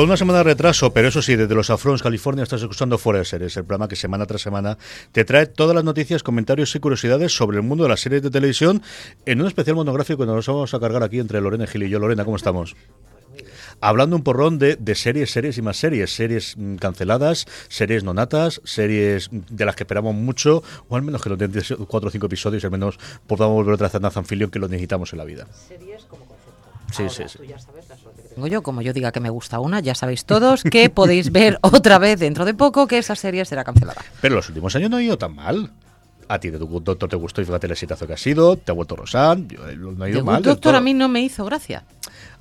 Con una semana de retraso, pero eso sí, desde los Afrons, California, estás escuchando Fuera de Series, el programa que semana tras semana te trae todas las noticias, comentarios y curiosidades sobre el mundo de las series de televisión en un especial monográfico que nos vamos a cargar aquí entre Lorena Gil y yo. Lorena, ¿cómo estamos? hablando un porrón de, de, series, series y más series, series mm, canceladas, series nonatas, series de las que esperamos mucho, o al menos que los den cuatro o cinco episodios, al menos podamos volver otra vez a Nathan Fillion que lo necesitamos en la vida. Series como concepto. Sí, sí, sí. Tú ya sabes la suerte que tengo yo, como yo diga que me gusta una, ya sabéis todos que podéis ver otra vez dentro de poco que esa serie será cancelada. Pero los últimos años no ha ido tan mal. A ti de tu doctor te gustó y fíjate el exitazo que ha sido, te ha vuelto Rosan, no ha ido The mal. Good del Doctor todo. a mí no me hizo gracia.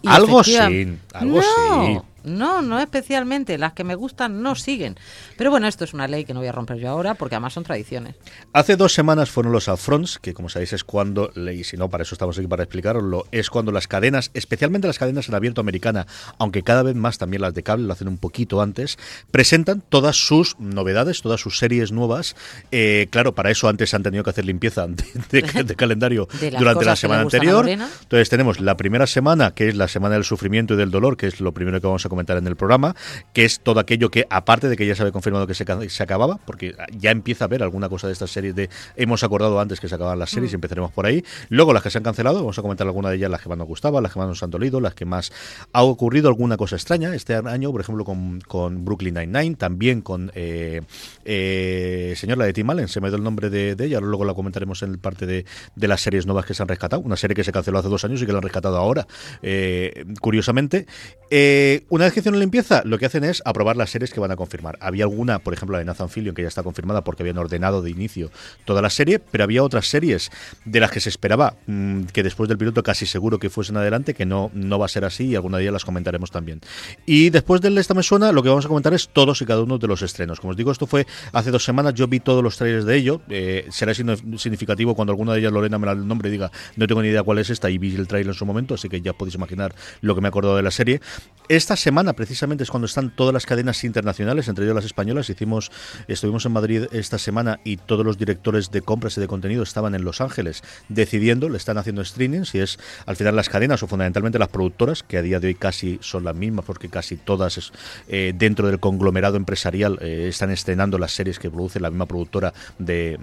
Y Algo efectiva- sí, algo no, sí. No, no especialmente. Las que me gustan no siguen. Pero bueno, esto es una ley que no voy a romper yo ahora porque además son tradiciones. Hace dos semanas fueron los upfronts, que como sabéis es cuando, y si no, para eso estamos aquí para explicaroslo, es cuando las cadenas, especialmente las cadenas en abierto americana, aunque cada vez más también las de cable lo hacen un poquito antes, presentan todas sus novedades, todas sus series nuevas. Eh, claro, para eso antes han tenido que hacer limpieza de, de- de calendario De durante la semana anterior. Entonces tenemos la primera semana, que es la semana del sufrimiento y del dolor, que es lo primero que vamos a comentar en el programa, que es todo aquello que, aparte de que ya se había confirmado que se, se acababa, porque ya empieza a haber alguna cosa de estas series de hemos acordado antes que se acababan las Mm. series y empezaremos por ahí. Luego las que se han cancelado, vamos a comentar alguna de ellas, las que más nos gustaban, las que más nos han dolido, las que más ha ocurrido alguna cosa extraña este año, por ejemplo, con, con Brooklyn Nine-Nine, también con eh, eh, señor la de Tim Allen, se me dio el nombre de, de ella, luego la comentaremos en el parte de, de las series nuevas que se han rescatado, una serie que se canceló hace dos años y que la han rescatado ahora, eh, curiosamente. Eh, una vez que hicieron limpieza, lo que hacen es aprobar las series que van a confirmar. Había alguna, por ejemplo, la de Nathan Fillion, que ya está confirmada porque habían ordenado de inicio toda la serie, pero había otras series de las que se esperaba mm, que después del piloto casi seguro que fuesen adelante, que no, no va a ser así y alguna de ellas las comentaremos también. Y después del Esta Me Suena, lo que vamos a comentar es todos y cada uno de los estrenos. Como os digo, esto fue hace dos semanas, yo vi todos los trailers de ello. Eh, será significativo cuando alguna de ellas, Lorena, me el nombre y diga, no tengo ni idea cuál es esta, y vi el trailer en su momento, así que ya podéis imaginar lo que me he acordado de la serie. Esta precisamente, es cuando están todas las cadenas internacionales, entre ellas las españolas. Hicimos, estuvimos en Madrid esta semana y todos los directores de compras y de contenido estaban en Los Ángeles decidiendo, le están haciendo streaming, si es al final las cadenas o fundamentalmente las productoras, que a día de hoy casi son las mismas, porque casi todas es, eh, dentro del conglomerado empresarial eh, están estrenando las series que produce la misma productora de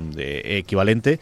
equivalente.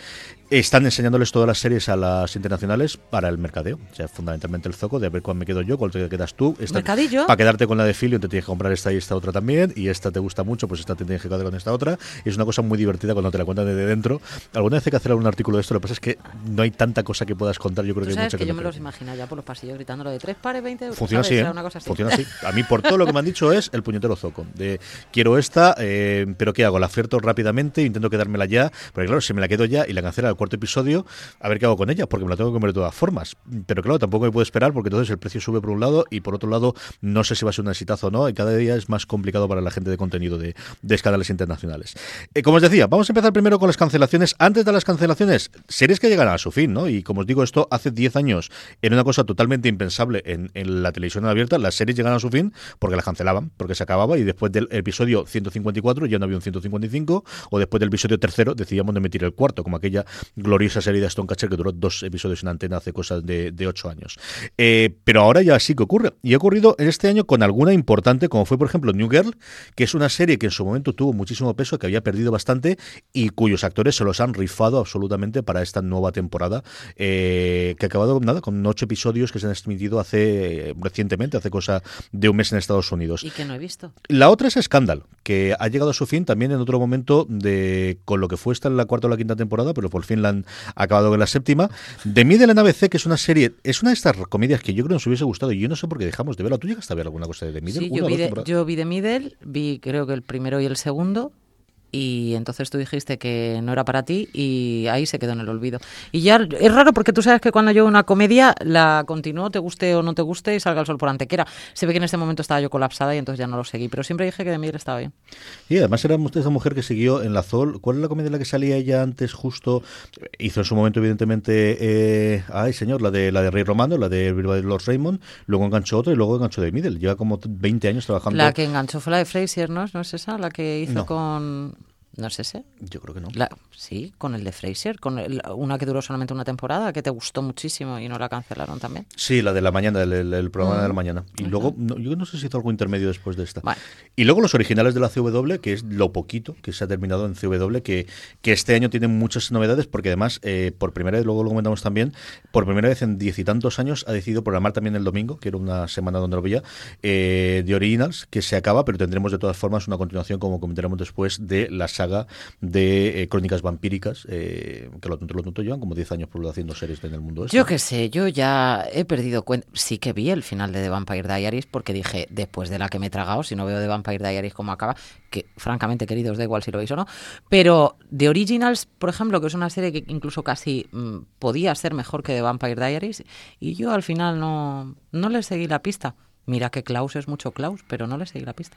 Están enseñándoles todas las series a las internacionales para el mercadeo. O sea, fundamentalmente el zoco de ver cuál me quedo yo, cuál te quedas tú. Esta- Mercadillo. Para quedarte con la de Filio te tienes que comprar esta y esta otra también. Y esta te gusta mucho, pues esta te tienes que quedar con esta otra. Y es una cosa muy divertida cuando te la cuentan desde dentro. Alguna vez hay que hacer algún artículo de esto. Lo que pasa es que no hay tanta cosa que puedas contar. Yo creo Tú que hay sabes mucha que yo no me los imagino ya por los pasillos gritándolo de tres pares, 20 euros. Funciona así, ¿eh? una cosa así. Funciona así. A mí, por todo lo que me han dicho, es el puñetero zoco. De quiero esta, eh, pero ¿qué hago? La oferto rápidamente, intento quedármela ya. Porque claro, si me la quedo ya y la cancela episodio, a ver qué hago con ella, porque me la tengo que comer de todas formas. Pero claro, tampoco me puedo esperar porque entonces el precio sube por un lado y por otro lado no sé si va a ser un exitazo o no. Y cada día es más complicado para la gente de contenido de, de canales internacionales. Eh, como os decía, vamos a empezar primero con las cancelaciones. Antes de las cancelaciones, series que llegan a su fin, ¿no? Y como os digo, esto hace 10 años era una cosa totalmente impensable en, la televisión abierta. Las series llegan a su fin porque las cancelaban, porque se acababa y después del episodio 154 ya no había un 155 o después del episodio tercero decidíamos de emitir el cuarto, como aquella gloriosa serie de Aston Catcher que duró dos episodios en antena hace cosas de, de 8 años. Eh, pero ahora ya sí que ocurre. Y ha ocurrido en este año con alguna importante, como fue por ejemplo New Girl, que es una serie que en su momento tuvo muchísimo peso, que había perdido bastante y cuyos actores se los han rifado absolutamente para esta nueva temporada, eh, que ha acabado nada, con ocho episodios que se han emitido hace eh, recientemente, hace cosa de un mes en Estados Unidos. Y que no he visto. La otra es Scandal, que ha llegado a su fin también en otro momento de con lo que fue esta en la cuarta o la quinta temporada, pero por fin la han acabado en la séptima. De Middle en ABC, que es una serie, es una de estas comedias que yo creo que nos hubiese gustado y yo no sé por qué dejamos de verla. ¿Tú llegaste a ver alguna cosa de The Middle? Yo vi The Middle, vi creo que el primero y el segundo. Y entonces tú dijiste que no era para ti y ahí se quedó en el olvido. Y ya es raro porque tú sabes que cuando yo una comedia la continúo, te guste o no te guste y salga el sol por antequera. Se ve que en este momento estaba yo colapsada y entonces ya no lo seguí, pero siempre dije que de Miguel estaba bien. Y además era usted esa mujer que siguió en la Zol. ¿Cuál es la comedia en la que salía ella antes justo? Hizo en su momento evidentemente, eh, ay señor, la de la de Rey Romano, la de Lord Raymond, luego enganchó otro y luego enganchó de Middle. Lleva como 20 años trabajando. La que enganchó fue la de Fraser, ¿no? ¿No es esa? La que hizo con ¿No es ese? Yo creo que no. Sí, con el de Fraser, con una que duró solamente una temporada, que te gustó muchísimo y no la cancelaron también. Sí, la de la mañana, el, programa de la mm. mañana. Y luego, yo no sé si hizo algo intermedio después de esta. Y luego los originales de la CW, que es lo poquito que se ha terminado en CW, que, que este año tienen muchas novedades, porque además, eh, por primera vez, luego lo comentamos también, por primera vez en diez y tantos años ha decidido programar también el domingo, que era una semana donde lo veía, eh, de Originals, que se acaba, pero tendremos de todas formas una continuación, como comentaremos después, de la saga de eh, crónicas vampíricas, eh, que lo tonto, lo tonto llevan como 10 años por haciendo series en el mundo. Este. Yo qué sé, yo ya he perdido cuenta. Sí que vi el final de The Vampire Diaries porque dije, después de la que me he tragado, si no veo The Vampire Diaries como acaba, que francamente, queridos, da igual si lo veis o no, pero The Originals, por ejemplo, que es una serie que incluso casi mm, podía ser mejor que The Vampire Diaries, y yo al final no, no le seguí la pista. Mira que Klaus es mucho Klaus, pero no le seguí la pista.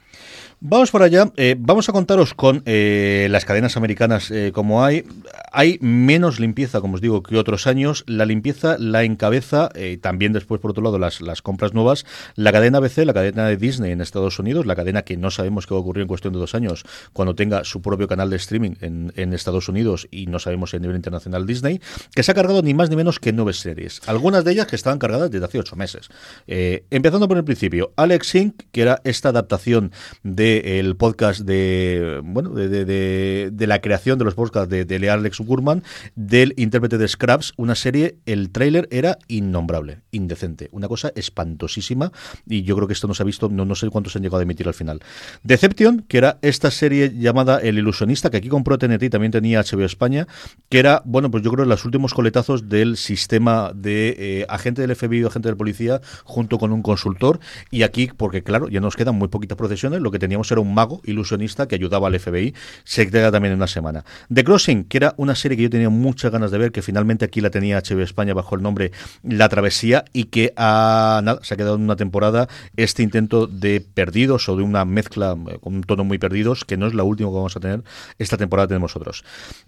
Vamos por allá. Eh, vamos a contaros con eh, las cadenas americanas eh, como hay. Hay menos limpieza, como os digo, que otros años. La limpieza la encabeza, también después, por otro lado, las, compras nuevas. La cadena ABC, la cadena de Disney en Estados Unidos, la cadena que no sabemos qué va a ocurrir en cuestión de dos años cuando tenga su propio canal de streaming en, en Estados Unidos y no sabemos en nivel internacional Disney, que se ha cargado ni más ni menos que nueve series. Algunas de ellas que estaban cargadas desde hace ocho meses. empezando por el principio Alex Inc., que era esta adaptación del podcast de, bueno, de, la creación de los podcasts de, de Alex Gurman, del intérprete de Scraps, una serie, el tráiler era innombrable, indecente, una cosa espantosísima, y yo creo que esto no se ha visto, no, no sé cuántos han llegado a emitir al final. Deception, que era esta serie llamada El Ilusionista, que aquí compró TNT y también tenía HBO España, que era, bueno, pues yo creo los últimos coletazos del sistema de eh, agente del FBI o agente de policía junto con un consultor y aquí, porque claro, ya nos quedan muy poquitas procesiones, lo que teníamos era un mago ilusionista que ayudaba al FBI, se queda también en una semana. The Crossing, que era una serie que yo tenía muchas ganas de ver, que finalmente aquí la tenía HBO España bajo el nombre La Travesía y que ha, nada, se ha quedado en una temporada este intento de perdidos o de una mezcla eh, con un tono muy perdidos, que no es la última que vamos a tener, esta temporada tenemos otros.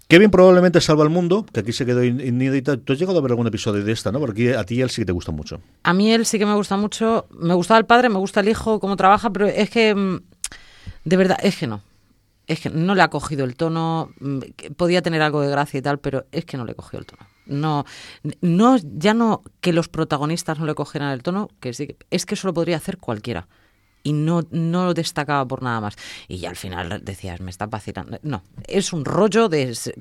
Kevin probablemente salva al mundo, que aquí se quedó inédita. Tú has llegado a ver algún episodio de esta, ¿no? Porque a ti él sí que te gusta mucho. A mí él sí que me gusta mucho. Me gustaba el padre, me gusta el hijo, cómo trabaja, pero es que, mm, de verdad, es que no. Es que no le ha cogido el tono, mm, podía tener algo de gracia y tal, pero es que no le cogió el tono. No, no, ya no que los protagonistas no le cogieran el tono, que sí, es que eso lo podría hacer cualquiera y no, no destacaba por nada más. Y ya al final decías, me está vacilando. No, es un rollo de... Es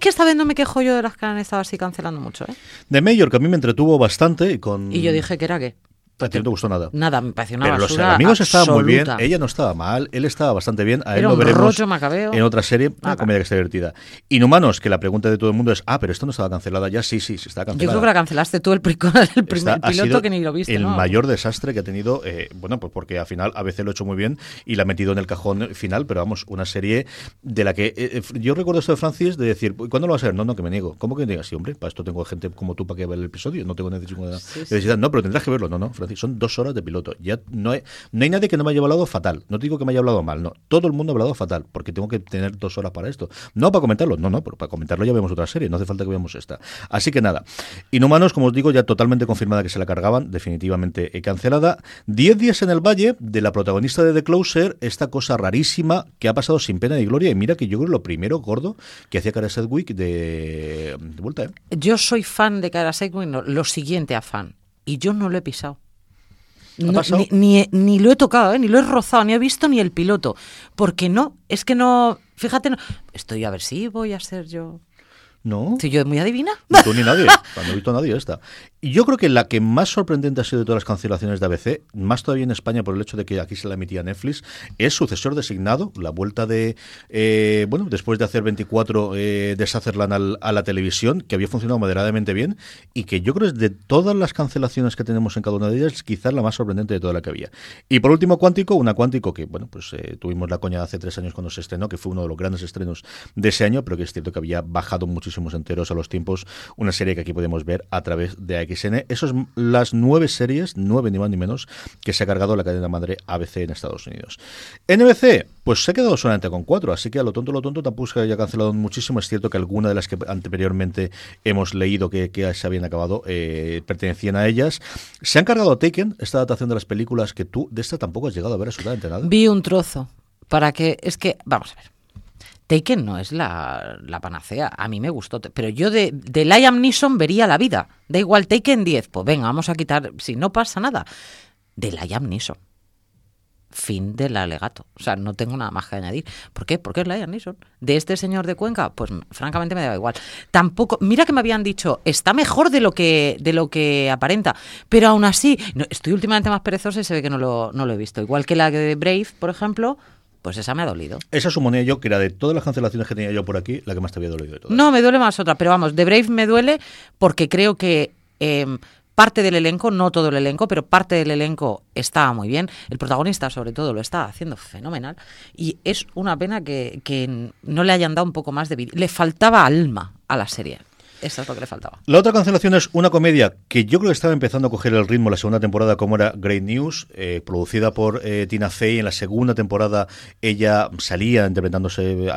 que esta vez no me quejo yo de las que han estado así cancelando mucho. ¿eh? De Mayor, que a mí me entretuvo bastante. Y, con... y yo dije que era que a ti no te gustó nada. Nada, me pareció una Pero los amigos estaban muy bien, ella no estaba mal, él estaba bastante bien. A él lo veremos en otra serie, una comedia que está divertida. Inhumanos, que la pregunta de todo el mundo es: ah, pero esto no estaba cancelada ya. Sí, sí, sí está cancelada. Yo creo que la cancelaste tú el, el primer piloto que ni lo viste. El mayor desastre que ha tenido, eh, bueno, pues porque al final a veces lo ha hecho muy bien y la ha metido en el cajón final, pero vamos, una serie de la que. Eh, eh, yo recuerdo esto de Francis de decir: ¿cuándo lo vas a ver? No, no, que me niego. ¿Cómo que digas? Sí, hombre, para esto tengo gente como tú para que vea el episodio. No tengo necesidad. No, pero tendrás que verlo. No, no, Francis, son dos horas de piloto. Ya no hay, no hay nadie que no me haya hablado fatal. No te digo que me haya hablado mal, no. Todo el mundo ha hablado fatal, porque tengo que tener dos horas para esto. No para comentarlo, no, no, pero para comentarlo ya vemos otra serie, no hace falta que veamos esta. Así que nada. Inhumanos, como os digo, ya totalmente confirmada que se la cargaban, definitivamente cancelada. Diez días en el Valle, de la protagonista de The Closer, esta cosa rarísima que ha pasado sin pena ni gloria. Y mira que yo creo lo primero gordo que hacía Cara Sedgwick de, vuelta. ¿eh? Yo soy fan de Cara Sedgwick, lo siguiente a fan. Y yo no lo he pisado ni, ni, lo he tocado, ¿eh? ni lo he rozado, ni he visto ni el piloto. Porque no, es que no, fíjate, no, estoy a ver si voy a ser yo. No. ¿Soy yo muy adivina? Ni tú ni nadie. no he visto a nadie esta. Yo creo que la que más sorprendente ha sido de todas las cancelaciones de ABC, más todavía en España por el hecho de que aquí se la emitía Netflix, es sucesor designado, la vuelta de, eh, bueno, después de hacer 24, eh, de Sutherland a la televisión, que había funcionado moderadamente bien y que yo creo es de todas las cancelaciones que tenemos en cada una de ellas, quizás la más sorprendente de toda la que había. Y por último, Cuántico, una Cuántico que, bueno, pues eh, tuvimos la coña hace tres años cuando se estrenó, que fue uno de los grandes estrenos de ese año, pero que es cierto que había bajado muchísimos enteros a los tiempos, una serie que aquí podemos ver a través de XN. Eso es las nueve series, nueve ni más ni menos, que se ha cargado la cadena madre ABC en Estados Unidos. NBC, pues se ha quedado solamente con cuatro, así que a lo tonto, lo tonto tampoco se haya cancelado muchísimo. Es cierto que alguna de las que anteriormente hemos leído que, se habían acabado eh, pertenecían a ellas. Se han cargado Taken, esta adaptación de las películas que tú de esta tampoco has llegado a ver absolutamente nada. Vi un trozo para que, es que, vamos a ver. Taken no es la, panacea. A mí me gustó. Pero yo de, de Liam Neeson vería la vida. Da igual, Taken 10. Pues venga, vamos a quitar. Si no pasa nada. De Liam Neeson. Fin del alegato. O sea, no tengo nada más que añadir. ¿Por qué? Porque es Liam Neeson. De este señor de Cuenca, pues francamente me da igual. Tampoco. Mira que me habían dicho, está mejor de lo que, de lo que aparenta. Pero aún así, estoy últimamente más perezosa y se ve que no lo, no lo he visto. Igual que la de Brave, por ejemplo pues esa me ha dolido. Esa suponía yo que era de todas las cancelaciones que tenía yo por aquí, la que más te había dolido de todas. No, me duele más otra, pero vamos, de Brave me duele porque creo que em, parte del elenco, no todo el elenco, pero parte del elenco estaba muy bien. El protagonista, sobre todo, lo está haciendo fenomenal. Y es una pena que, que no le hayan dado un poco más de vida. Le faltaba alma a la serie. Eso es lo que le faltaba. La otra cancelación es una comedia que yo creo que estaba empezando a coger el ritmo la segunda temporada, como era Great News, eh, producida por eh, Tina Fey. En la segunda temporada ella salía interpretándose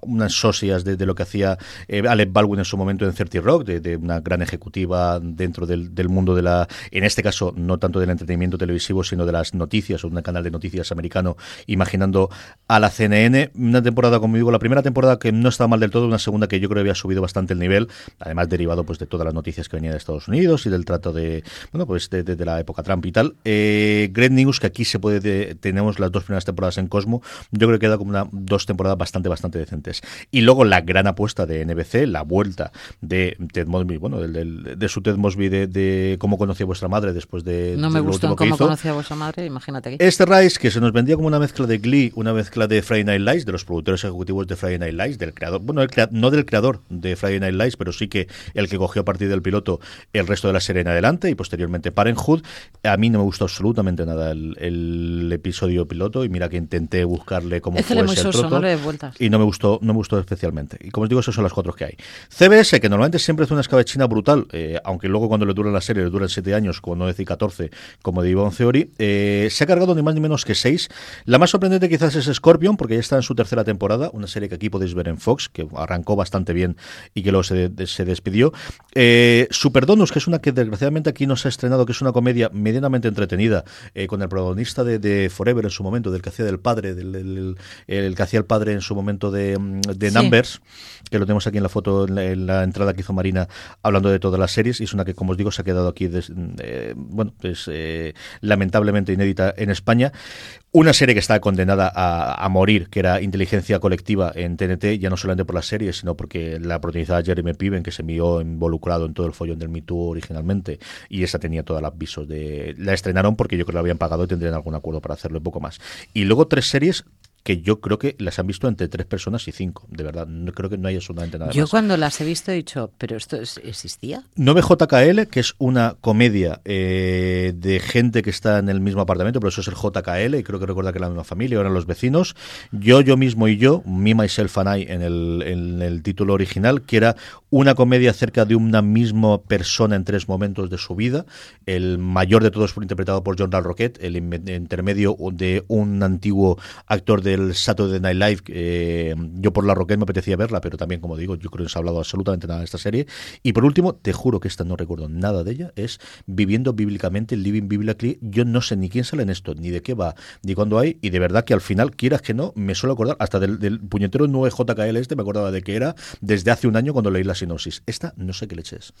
unas socias de, lo que hacía eh, Alec Baldwin en su momento en 30 Rock, de, una gran ejecutiva dentro del, mundo de la, en este caso, no tanto del entretenimiento televisivo, sino de las noticias, un canal de noticias americano, imaginando a la CNN. Una temporada, como digo, la primera temporada que no estaba mal del todo, una segunda que yo creo que había subido bastante el nivel derivado pues de todas las noticias que venían de Estados Unidos y del trato de bueno pues de, la época Trump y tal. Eh, Great News, que aquí se puede tenemos las dos primeras temporadas en Cosmo, yo creo que queda como una, dos temporadas bastante, bastante decentes. Y luego la gran apuesta de NBC, la vuelta de Ted Mosby, bueno, de su Ted Mosby de, cómo conocía vuestra madre después de... No me gustó cómo conocía vuestra madre, imagínate. Aquí. Este Rise, que se nos vendía como una mezcla de Glee, una mezcla de Friday Night Lights, de los productores ejecutivos de Friday Night Lights, del creador, bueno, no del creador de Friday Night Lights, pero sí que el que cogió a partir del piloto el resto de la serie en adelante y posteriormente Parenthood. A mí no me gustó absolutamente nada el, episodio piloto y mira que intenté buscarle cómo fue el y no me gustó no me gustó especialmente. Y como os digo, esos son las cuatro que hay. CBS, que normalmente siempre hace una escabechina brutal, eh, aunque luego cuando le dura la serie le duran siete años, como no decir 14, como de Ivonne Theory, eh, se ha cargado ni más ni menos que seis. La más sorprendente quizás es Scorpion, porque ya está en su tercera temporada, una serie que aquí podéis ver en Fox, que arrancó bastante bien y que luego se, se despidió. Eh, Superdonus, que es una que desgraciadamente aquí no se ha estrenado, que es una comedia medianamente entretenida, eh, con el protagonista de, Forever en su momento, del que hacía del padre, del, el, que hacía el padre en su momento de, de Numbers, que lo tenemos aquí en la foto, en la, entrada que hizo Marina, hablando de todas las series, y es una que, como os digo, se ha quedado aquí, eh, bueno, pues lamentablemente inédita en España. Una serie que está condenada a, morir, que era Inteligencia Colectiva en TNT, ya no solamente por la serie, sino porque la protagonizaba Jeremy Piven, que se vio involucrado en todo el follón del Me Too originalmente, y esa tenía todos los avisos de... La estrenaron porque yo creo que la habían pagado y tendrían algún acuerdo para hacerlo y poco más. Y luego tres series que yo creo que las han visto entre tres personas y cinco, de verdad. No creo que no haya absolutamente nada Yo cuando las he visto he dicho, ¿pero esto existía? 9JKL, que es una comedia eh, de gente que está en el mismo apartamento, pero eso es el JKL, y creo que recuerda que es la misma familia, eran los vecinos. Yo, yo mismo y yo, Me, Myself and I, en el, en el título original, que era una comedia acerca de una misma persona en tres momentos de su vida. El mayor de todos fue interpretado por John Dal Roquette, el intermedio de un antiguo actor de el Saturday Night Live, eh, yo por la Roquette me apetecía verla, pero también, como digo, yo creo que no se ha hablado absolutamente nada de esta serie. Y por último, te juro que esta no recuerdo nada de ella, es Viviendo Bíblicamente, Living Biblically. Yo no sé ni quién sale en esto, ni de qué va, ni cuándo hay, y de verdad que al final, quieras que no, me suelo acordar, hasta del, puñetero 9JKL este, me acordaba de que era desde hace un año cuando leí la sinopsis. Esta no sé qué leches.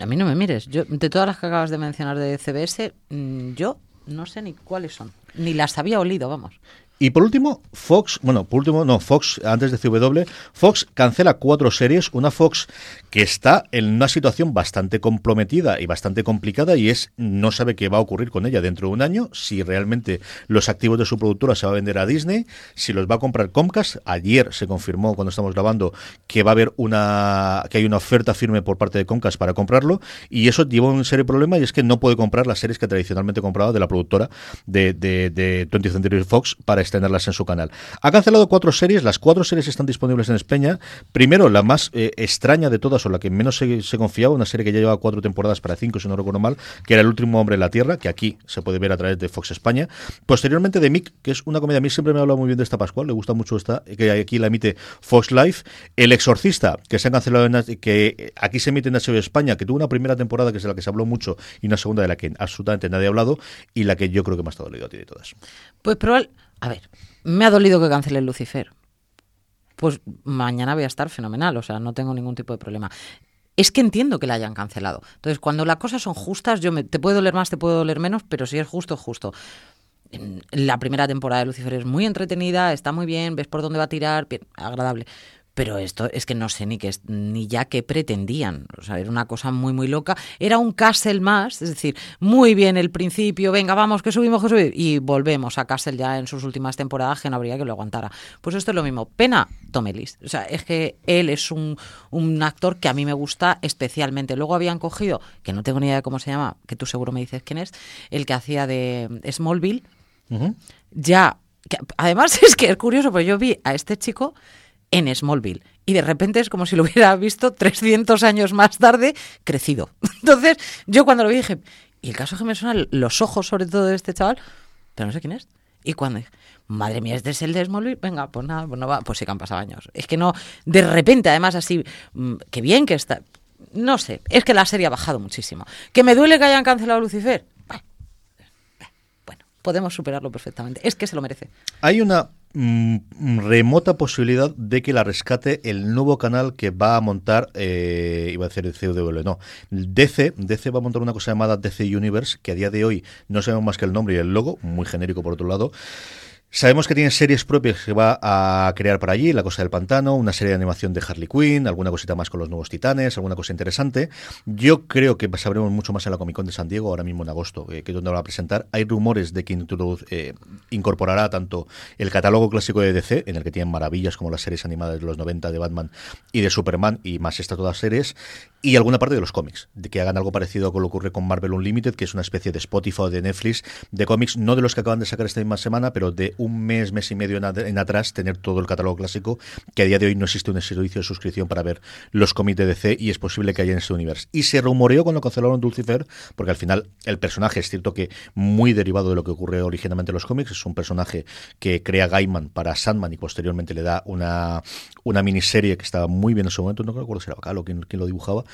A mí no me mires. Yo, de todas las que acabas de mencionar de CBS, mm, yo no sé ni cuáles son. Ni las había olido, vamos. Y por último, Fox, bueno, por último, no, Fox, antes de CW, Fox cancela cuatro series, una Fox que está en una situación bastante comprometida y bastante complicada y es, no sabe qué va a ocurrir con ella dentro de un año, si realmente los activos de su productora se va a vender a Disney, si los va a comprar Comcast. Ayer se confirmó, cuando estamos grabando, que va a haber una, que hay una oferta firme por parte de Comcast para comprarlo y eso lleva un serio problema y es que no puede comprar las series que tradicionalmente compraba de la productora de, de, de 20th Century Fox para tenerlas en su canal. Ha cancelado cuatro series, las cuatro series están disponibles en España. Primero, la más eh, extraña de todas, o la que menos se, confiaba, una serie que ya lleva cuatro temporadas para cinco, si no recuerdo mal, que era El último hombre en la Tierra, que aquí se puede ver a través de Fox España. Posteriormente, de Mick, que es una comedia, a mí siempre me ha hablado muy bien de esta Pascual, le gusta mucho esta, que aquí la emite Fox Life. El Exorcista, que se ha cancelado, en, que aquí se emite en HBO España, que tuvo una primera temporada que es de la que se habló mucho y una segunda de la que absolutamente nadie ha hablado y la que yo creo que más te ha dolido a ti de todas. Pues probable, a ver, me ha dolido que cancele Lucifer. Pues mañana voy a estar fenomenal, o sea, no tengo ningún tipo de problema. Es que entiendo que la hayan cancelado. Entonces, cuando las cosas son justas, yo me, te puede doler más, te puede doler menos, pero si es justo, es justo. La primera temporada de Lucifer es muy entretenida, está muy bien, ves por dónde va a tirar, bien, agradable. Pero esto es que no sé ni qué ni ya qué pretendían. O sea, era una cosa muy, muy loca. Era un Castle más, es decir, muy bien el principio, venga, vamos, que subimos, que subimos. Y volvemos a Castle ya en sus últimas temporadas, que no habría que lo aguantara. Pues esto es lo mismo. Pena, Tomelis. O sea, es que él es un, un actor que a mí me gusta especialmente. Luego habían cogido, que no tengo ni idea de cómo se llama, que tú seguro me dices quién es, el que hacía de Smallville. Ya, además es que es curioso, porque yo vi a este chico en Smallville. Y de repente es como si lo hubiera visto 300 años más tarde crecido. Entonces, yo cuando lo vi dije, y el caso es que me suenan los ojos sobre todo de este chaval, pero no sé quién es. Y cuando madre mía, ¿este es el de Smallville? Venga, pues nada, pues no va, pues sí que han pasado años. Es que no, de repente, además así, mm, qué bien que está. No sé, es que la serie ha bajado muchísimo. ¿Que me duele que hayan cancelado Lucifer? Bueno, podemos superarlo perfectamente. Es que se lo merece. Hay una remota posibilidad de que la rescate el nuevo canal que va a montar, eh, iba a decir el CW, no, DC, DC va a montar una cosa llamada DC Universe, que a día de hoy no sabemos más que el nombre y el logo, muy genérico por otro lado, Sabemos que tiene series propias que va a crear para allí, La Cosa del Pantano, una serie de animación de Harley Quinn, alguna cosita más con los nuevos titanes, alguna cosa interesante. Yo creo que sabremos mucho más en la Comic Con de San Diego, ahora mismo en agosto, eh, que es donde va a presentar. Hay rumores de que eh, incorporará tanto el catálogo clásico de DC, en el que tienen maravillas como las series animadas de los 90 de Batman y de Superman, y más estas todas series, y alguna parte de los cómics, de que hagan algo parecido a lo que ocurre con Marvel Unlimited, que es una especie de Spotify o de Netflix de cómics, no de los que acaban de sacar esta misma semana, pero de un mes, mes y medio en, atrás, tener todo el catálogo clásico, que a día de hoy no existe un servicio de suscripción para ver los cómics de DC y es posible que haya en ese universo. Y se rumoreó cuando cancelaron Dulcifer, porque al final el personaje es cierto que muy derivado de lo que ocurre originalmente en los cómics, es un personaje que crea Gaiman para Sandman y posteriormente le da una, una miniserie que estaba muy bien en su momento, no recuerdo si era Bacalo quien, quien lo dibujaba,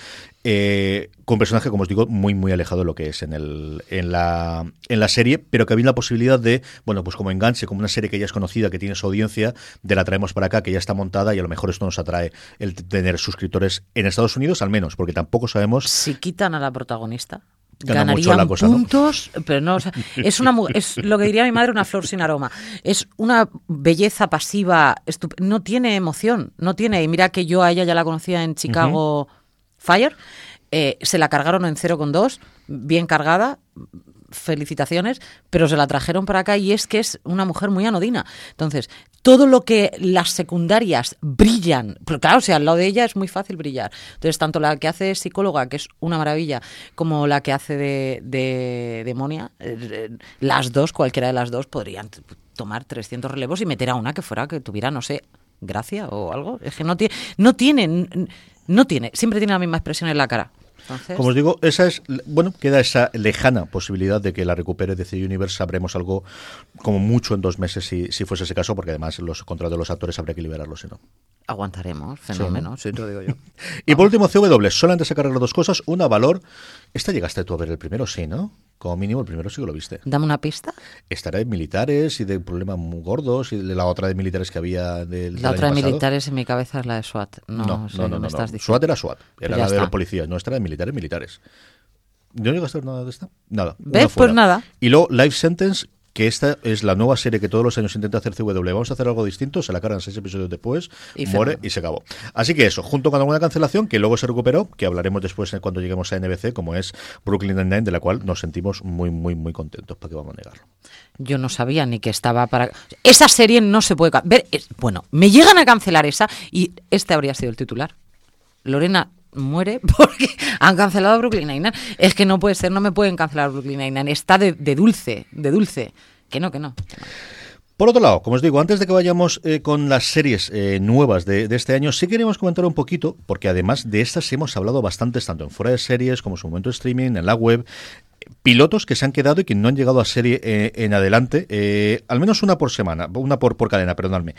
eh, con personaje, como os digo, muy, muy alejado de lo que es en, el, en, la, en la serie, pero que había la posibilidad de, bueno, pues como enganche, como una serie que ya es conocida, que tiene su audiencia, de la traemos para acá, que ya está montada y a lo mejor esto nos atrae el tener suscriptores en Estados Unidos, al menos, porque tampoco sabemos... Si quitan a la protagonista ganarían puntos, pero no, es una es lo que diría mi madre una flor sin aroma. Es una belleza pasiva, no tiene emoción, no tiene. Y mira que yo a ella ya la conocía en Chicago. Fire. Eh, se la cargaron en 0,2, bien cargada, felicitaciones, pero se la trajeron para acá y es que es una mujer muy anodina. Entonces, todo lo que las secundarias brillan, pero claro, o sea, al lado de ella es muy fácil brillar. Entonces, tanto la que hace psicóloga, que es una maravilla, como la que hace de, de demonia, eh, las dos, cualquiera de las dos, podrían tomar 300 relevos y meter a una que fuera, que tuviera, no sé, gracia o algo. Es que no, tiene no tienen no tiene, siempre tiene la misma expresión en la cara. Como os digo, esa es, bueno, queda esa lejana posibilidad de que la recupere DC Universe. Sabremos algo como mucho en dos meses si, si fuese ese caso, porque además los contratos de los actores habría que liberarlos, si no. Aguantaremos, fenómeno, sí, te lo digo yo. y por último, CW, solamente se cargan dos cosas. Una, valor. Esta llegaste tú a ver el primero, sí, ¿no? Como mínimo, el primero sí que lo viste. Dame una pista. Estará de militares y de problemas muy gordos y de la otra de militares que había del. La otra de militares en mi cabeza es la de SWAT. No, no, no, no, no, SWAT era SWAT, era pues la de los policías, no, era de militares, militares. ¿No llegaste a ver nada de esta? Nada. ¿Ves? Pues nada. Y luego, Life Sentence, que esta es la nueva serie que todos los años intenta hacer CW. Vamos a hacer algo distinto, se la cargan seis episodios después, Y muere fenómeno. y se acabó. Así que eso, junto con alguna cancelación que luego se recuperó, que hablaremos después cuando lleguemos a NBC, como es Brooklyn Nine-Nine, de la cual nos sentimos muy, muy, muy contentos. ¿Para qué vamos a negarlo? Yo no sabía ni que estaba para... Esa serie no se puede... Ver, bueno, me llegan a cancelar esa y este habría sido el titular. Lorena muere porque han cancelado Brooklyn Nine-Nine. Es que no puede ser, no me pueden cancelar Brooklyn Nine-Nine. Está de, de dulce, de dulce. Que no, que no. que no. Por otro lado, como os digo, antes de que vayamos eh, con las series eh, nuevas de, de este año, sí queremos comentar un poquito, porque además de estas hemos hablado bastantes, tanto en fuera de series como en su momento de streaming, en la web, pilotos que se han quedado y que no han llegado a serie eh, en adelante, eh, al menos una por semana, una por, por cadena, perdonadme.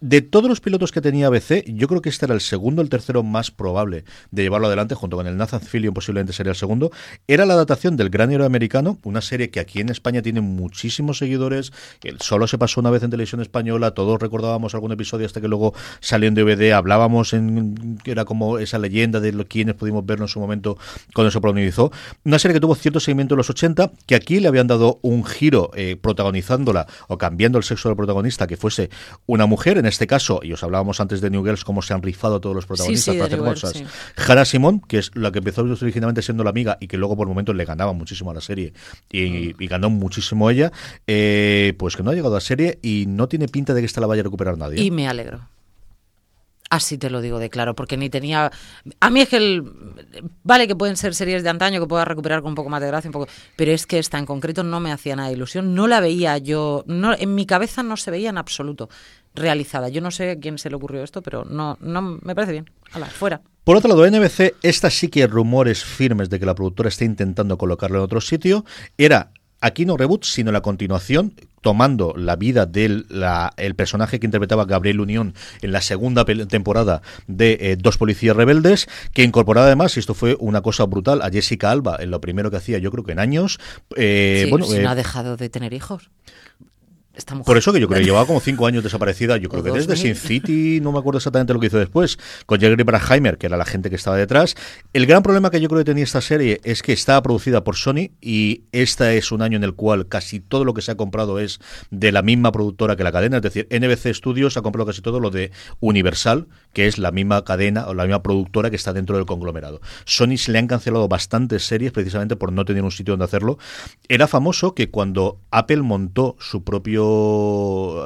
De todos los pilotos que tenía ABC, yo creo que este era el segundo, el tercero más probable de llevarlo adelante, junto con el Nathan Fillion posiblemente sería el segundo. Era la adaptación del Gran Héroe Americano, una serie que aquí en España tiene muchísimos seguidores, que solo se pasó una vez en televisión española, todos recordábamos algún episodio hasta que luego salió en DVD, hablábamos en que era como esa leyenda de lo, quienes pudimos verlo en su momento cuando se protagonizó. Una serie que tuvo cierto seguimiento en los 80, que aquí le habían dado un giro eh, protagonizándola o cambiando el sexo del protagonista, que fuese una mujer, en este caso, y os hablábamos antes de New Girls, cómo se han rifado todos los protagonistas sí, para hacer New Girls, cosas. sí. Hannah Simón, que es la que empezó originalmente siendo la amiga y que luego por momentos le ganaba muchísimo a la serie y, y ganó muchísimo ella, eh, pues que no ha llegado a serie y no tiene pinta de que esta la vaya a recuperar nadie. Y me alegro. Así te lo digo de claro, porque ni tenía... A mí es que el... Vale que pueden ser series de antaño que pueda recuperar con un poco más de gracia, un poco... pero es que esta en concreto no me hacía nada de ilusión, no la veía yo, no, en mi cabeza no se veía en absoluto realizada. Yo no sé a quién se le ocurrió esto, pero no, no me parece bien. Hala, fuera. Por otro lado, NBC, esta sí que hay rumores firmes de que la productora está intentando colocarlo en otro sitio. Era aquí no reboot, sino la continuación, tomando la vida del la- el personaje que interpretaba Gabriel Unión en la segunda temporada de eh, Dos Policías Rebeldes, que incorporaba además, y esto fue una cosa brutal, a Jessica Alba en lo primero que hacía, yo creo que en años. Eh, Sí, bueno, si eh, no ha dejado de tener hijos. Esta mujer. por eso que yo creo que llevaba como cinco años desaparecida. Yo creo que desde. Sin City, no me acuerdo exactamente lo que hizo después, con Jerry Braheimer, que era la gente que estaba detrás. El gran problema que yo creo que tenía esta serie es que estaba producida por Sony y este es un año en el cual casi todo lo que se ha comprado es de la misma productora que la cadena. Es decir, NBC Studios ha comprado casi todo lo de Universal, que es la misma cadena o la misma productora que está dentro del conglomerado. Sony se le han cancelado bastantes series precisamente por no tener un sitio donde hacerlo. Era famoso que cuando Apple montó su propio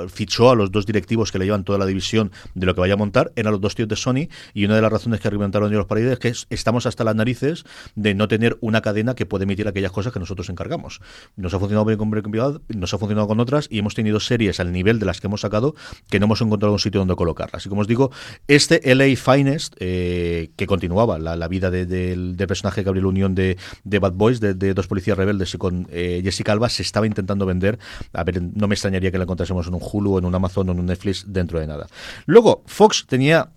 fichó a los dos directivos que le llevan toda la división de lo que vaya a montar, eran los dos tíos de Sony y una de las razones que argumentaron ellos para ir es que es- estamos hasta las narices de no tener una cadena que puede emitir aquellas cosas que nosotros encargamos. Nos ha funcionado bien con Breaking Bad, nos ha funcionado con otras y hemos tenido series al nivel de las que hemos sacado que no hemos encontrado un sitio donde colocarlas. Así como os digo, este LA Finest, eh, que continuaba la, la vida de- del, personaje de Gabriel Unión de, Bad Boys, de, de dos policías rebeldes y con eh, Jessica Alba, se estaba intentando vender. A ver, no me extrañaría que la encontrásemos en un Hulu, en un Amazon o en un Netflix dentro de nada. Luego, Fox tenía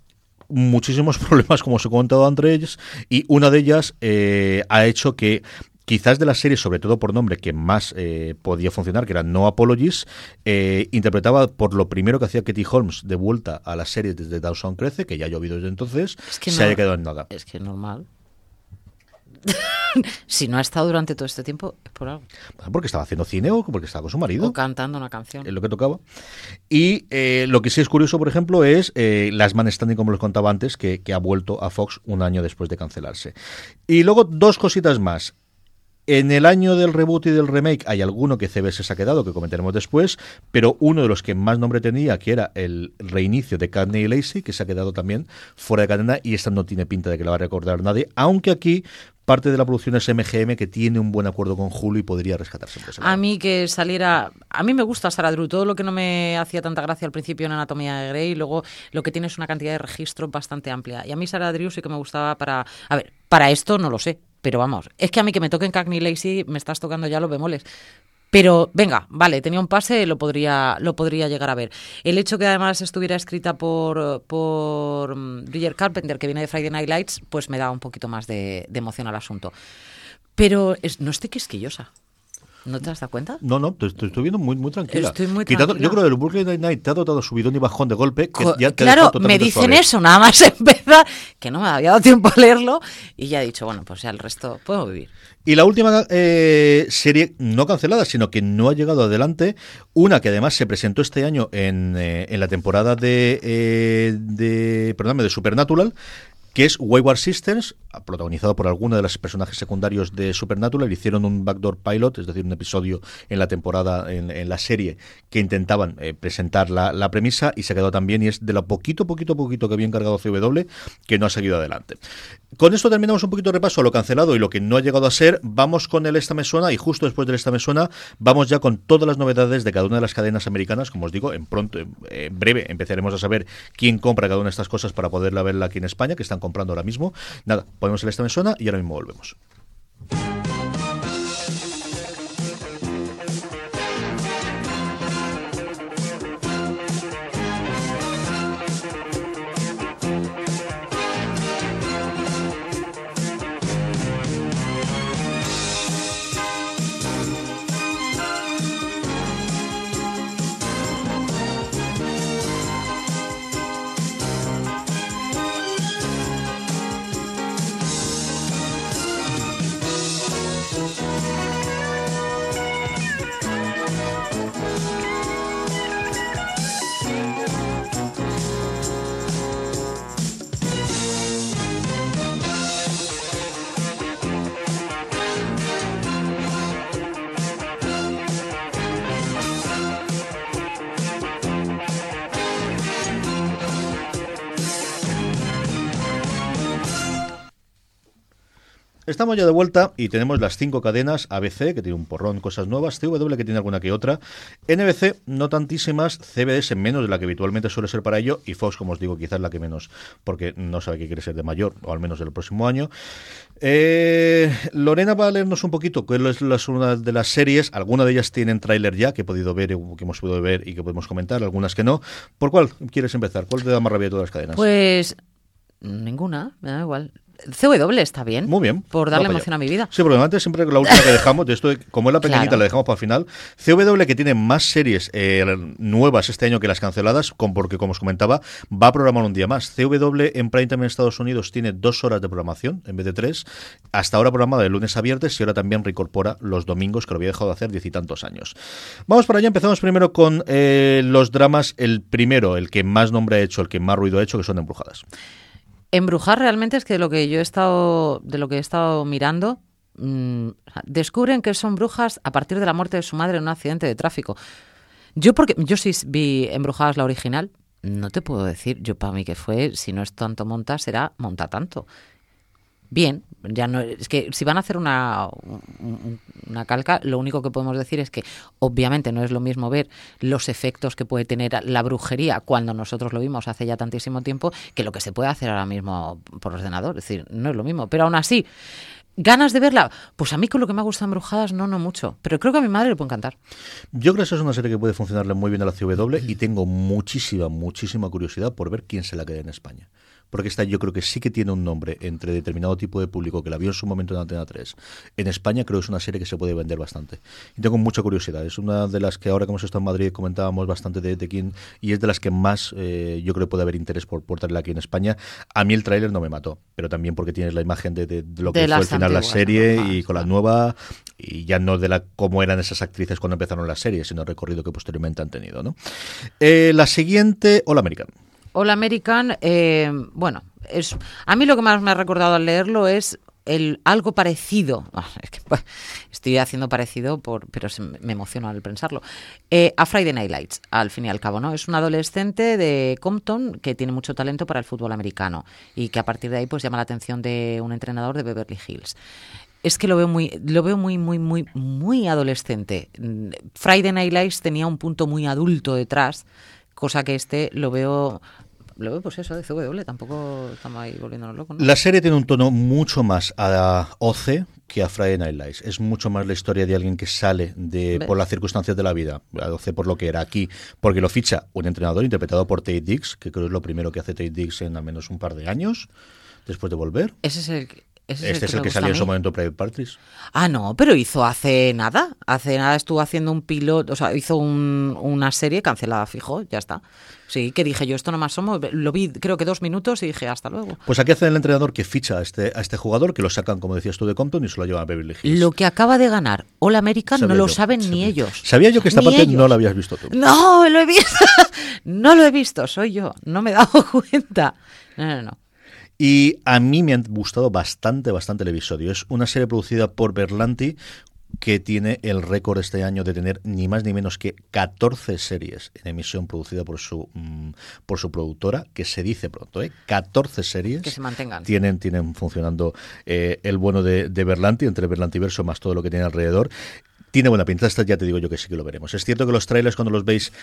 muchísimos problemas, como os he comentado entre ellos, y una de ellas eh, ha hecho que quizás de las series, sobre todo por nombre, que más eh, podía funcionar, que era No Apologies, eh, interpretaba por lo primero que hacía Katie Holmes de vuelta a las series desde Dawson Crece, que ya ha llovido desde entonces, Es que se no- haya quedado en nada. Es que es normal. si no ha estado durante todo este tiempo, es por algo. Porque estaba haciendo cine o porque estaba con su marido. O cantando una canción. es lo que tocaba. Y eh, lo que sí es curioso, por ejemplo, es eh, Last Man Standing, como les contaba antes, que, que ha vuelto a Fox un año después de cancelarse. Y luego dos cositas más. En el año del reboot y del remake hay alguno que CBS se ha quedado, que comentaremos después, pero uno de los que más nombre tenía, que era el reinicio de Carney y Lacey, que se ha quedado también fuera de cadena y esta no tiene pinta de que la va a recordar nadie, aunque aquí parte de la producción es MGM, que tiene un buen acuerdo con Hulu y podría rescatarse. por ese lado. A mí que saliera... A mí me gusta Sarah Drew. Todo lo que no me hacía tanta gracia al principio en Anatomía de Grey, luego lo que tiene es una cantidad de registro bastante amplia. Y a mí Sarah Drew sí que me gustaba para... A ver, para esto no lo sé, pero vamos. Es que a mí que me toquen Cagney Lacey me estás tocando ya los bemoles. Pero venga, vale, tenía un pase, lo podría, lo podría llegar a ver. El hecho que además estuviera escrita por, por mm, Bridger Carpenter, que viene de Friday Night Lights, pues me da un poquito más de, emoción al asunto. Pero es, no estoy quisquillosa. ¿No te has dado cuenta? No, no, te, estoy viendo muy, muy tranquila. Estoy muy Quitando- tranquila. Yo creo que el Brooklyn Nine-Nine te ha dotado subidón y bajón de golpe. Que Co- ya te ha claro, me dicen suave. eso nada más empezar, que no me había dado tiempo a leerlo y ya he dicho, bueno, pues ya el resto puedo vivir. Y la última eh, serie no cancelada, sino que no ha llegado adelante, una que además se presentó este año en, eh, en la temporada de, eh, de, perdóname, de Supernatural, que es Wayward Sisters, protagonizado por alguno de los personajes secundarios de Supernatural. Hicieron un backdoor pilot, es decir, un episodio en la temporada, en, la serie, que intentaban eh, presentar la, premisa y se quedó también. Y es de lo poquito, poquito, poquito que había encargado CW que no ha seguido adelante. Con esto terminamos un poquito de repaso a lo cancelado y lo que no ha llegado a ser. Vamos con el Esta Me Suena y justo después del Esta Me Suena vamos ya con todas las novedades de cada una de las cadenas americanas. Como os digo, en pronto, en breve empezaremos a saber quién compra cada una de estas cosas para poderla verla aquí en España, que están comprando ahora mismo. Nada, ponemos el Esta Me Suena y ahora mismo volvemos. Estamos ya de vuelta y tenemos las cinco cadenas ABC, que tiene un porrón, cosas nuevas, CW, que tiene alguna que otra, NBC, no tantísimas, CBS, menos de la que habitualmente suele ser para ello, y Fox, como os digo, quizás la que menos, porque no sabe qué quiere ser de mayor, o al menos del próximo año. Eh, Lorena va a leernos un poquito cuál es las- una de las series, algunas de ellas tienen tráiler ya, que he podido ver, eh, que hemos podido ver y que podemos comentar, algunas que no. ¿Por cuál quieres empezar? ¿Cuál te da más rabia de todas las cadenas? Pues ninguna, me da igual. CW está bien. Muy bien. Por darle emoción a mi vida. Sí, porque antes siempre la última que dejamos, de esto, como es la pequeñita, Claro. la dejamos para el final. CW, que tiene más series eh, nuevas este año que las canceladas, con, porque como os comentaba, va a programar un día más. CW en Prime Time en Estados Unidos tiene dos horas de programación en vez de tres. Hasta ahora programada de lunes a viernes y ahora también reincorpora los domingos, que lo había dejado de hacer diez y tantos años. Vamos para allá, empezamos primero con eh, los dramas. El primero, el que más nombre ha hecho, el que más ruido ha hecho, que son Embrujadas. Embrujar realmente es que de lo que yo he estado, de lo que he estado mirando, mm, descubren que son brujas a partir de la muerte de su madre en un accidente de tráfico. Yo porque yo sí vi Embrujadas la original, no te puedo decir, yo para mí que fue, si no es tanto monta, será monta tanto. Bien, ya no es que si van a hacer una, un- una calca, lo único que podemos decir es que obviamente no es lo mismo ver los efectos que puede tener la brujería cuando nosotros lo vimos hace ya tantísimo tiempo que lo que se puede hacer ahora mismo por ordenador, es decir, no es lo mismo, pero aún así ganas de verla, pues a mí con lo que me ha gustado Embrujadas no no mucho, pero creo que a mi madre le puede encantar. Yo creo que esa es una serie que puede funcionarle muy bien a la CW y tengo muchísima, muchísima curiosidad por ver quién se la queda en España. Porque esta yo creo que sí que tiene un nombre entre determinado tipo de público que la vio en su momento en Antena 3. En España creo que es una serie que se puede vender bastante. Y tengo mucha curiosidad. Es una de las que ahora que hemos estado en Madrid comentábamos bastante de, de quién y es de las que más eh, yo creo que puede haber interés por, por traerla aquí en España. A mí el tráiler no me mató, pero también porque tienes la imagen de, de- de lo que fue al final la serie y con la nueva y ya no de la cómo eran esas actrices cuando empezaron las series, sino el recorrido que posteriormente han tenido. ¿no? Eh, la siguiente, Hola American. All American, eh, bueno, a mí lo que más me ha recordado al leerlo es el algo parecido. Ah, es bah, estoy haciendo parecido, pero me emociona al pensarlo. eh, a Friday Night Lights, al fin y al cabo, ¿no? Es un adolescente de Compton que tiene mucho talento para el fútbol americano y que a partir de ahí pues llama la atención de un entrenador de Beverly Hills. Es que lo veo muy, lo veo muy, muy, muy, muy adolescente. Mm, Friday Night Lights tenía un punto muy adulto detrás, cosa que este lo veo, lo veo pues eso de CW, tampoco estamos ahí volviéndonos locos. ¿no? La serie tiene un tono mucho más a OC que a Friday Night Lights. Es mucho más la historia de alguien que sale de por las circunstancias de la vida, a OC por lo que era aquí, porque lo ficha un entrenador interpretado por Tate Diggs, que creo es lo primero que hace Tate Diggs en al menos un par de años, después de volver. Ese es el, Este es el que salió en su momento Private Parties. Ah, no, pero hizo hace nada. Hace nada estuvo haciendo un piloto, o sea, hizo un- una serie cancelada fijo, ya está. Sí, que dije yo, esto no más somos. Lo vi, creo que dos minutos y dije, hasta luego. Pues aquí hace el entrenador que ficha a este, a este jugador, que lo sacan, como decías tú, de Compton y se lo llevan a Beverly Hills. Lo que acaba de ganar All American no Sabía lo yo, saben ni ellos. Sabía yo que esta Ni parte ellos. no la habías visto tú. No, lo he visto. no lo he visto, soy yo. No me he dado cuenta. No, no, no. Y a mí me han gustado bastante, bastante el episodio. Es una serie producida por Berlanti que tiene el récord este año de tener ni más ni menos que 14 series en emisión producida por su mm, por su productora, que se dice pronto, ¿eh? 14 series. Que se mantengan. Tienen, tienen funcionando eh, el bueno de, de Berlanti, entre Berlantiverso más todo lo que tiene alrededor. Tiene buena pinta, esta ya te digo yo que sí que lo veremos. Es cierto que los trailers cuando los veis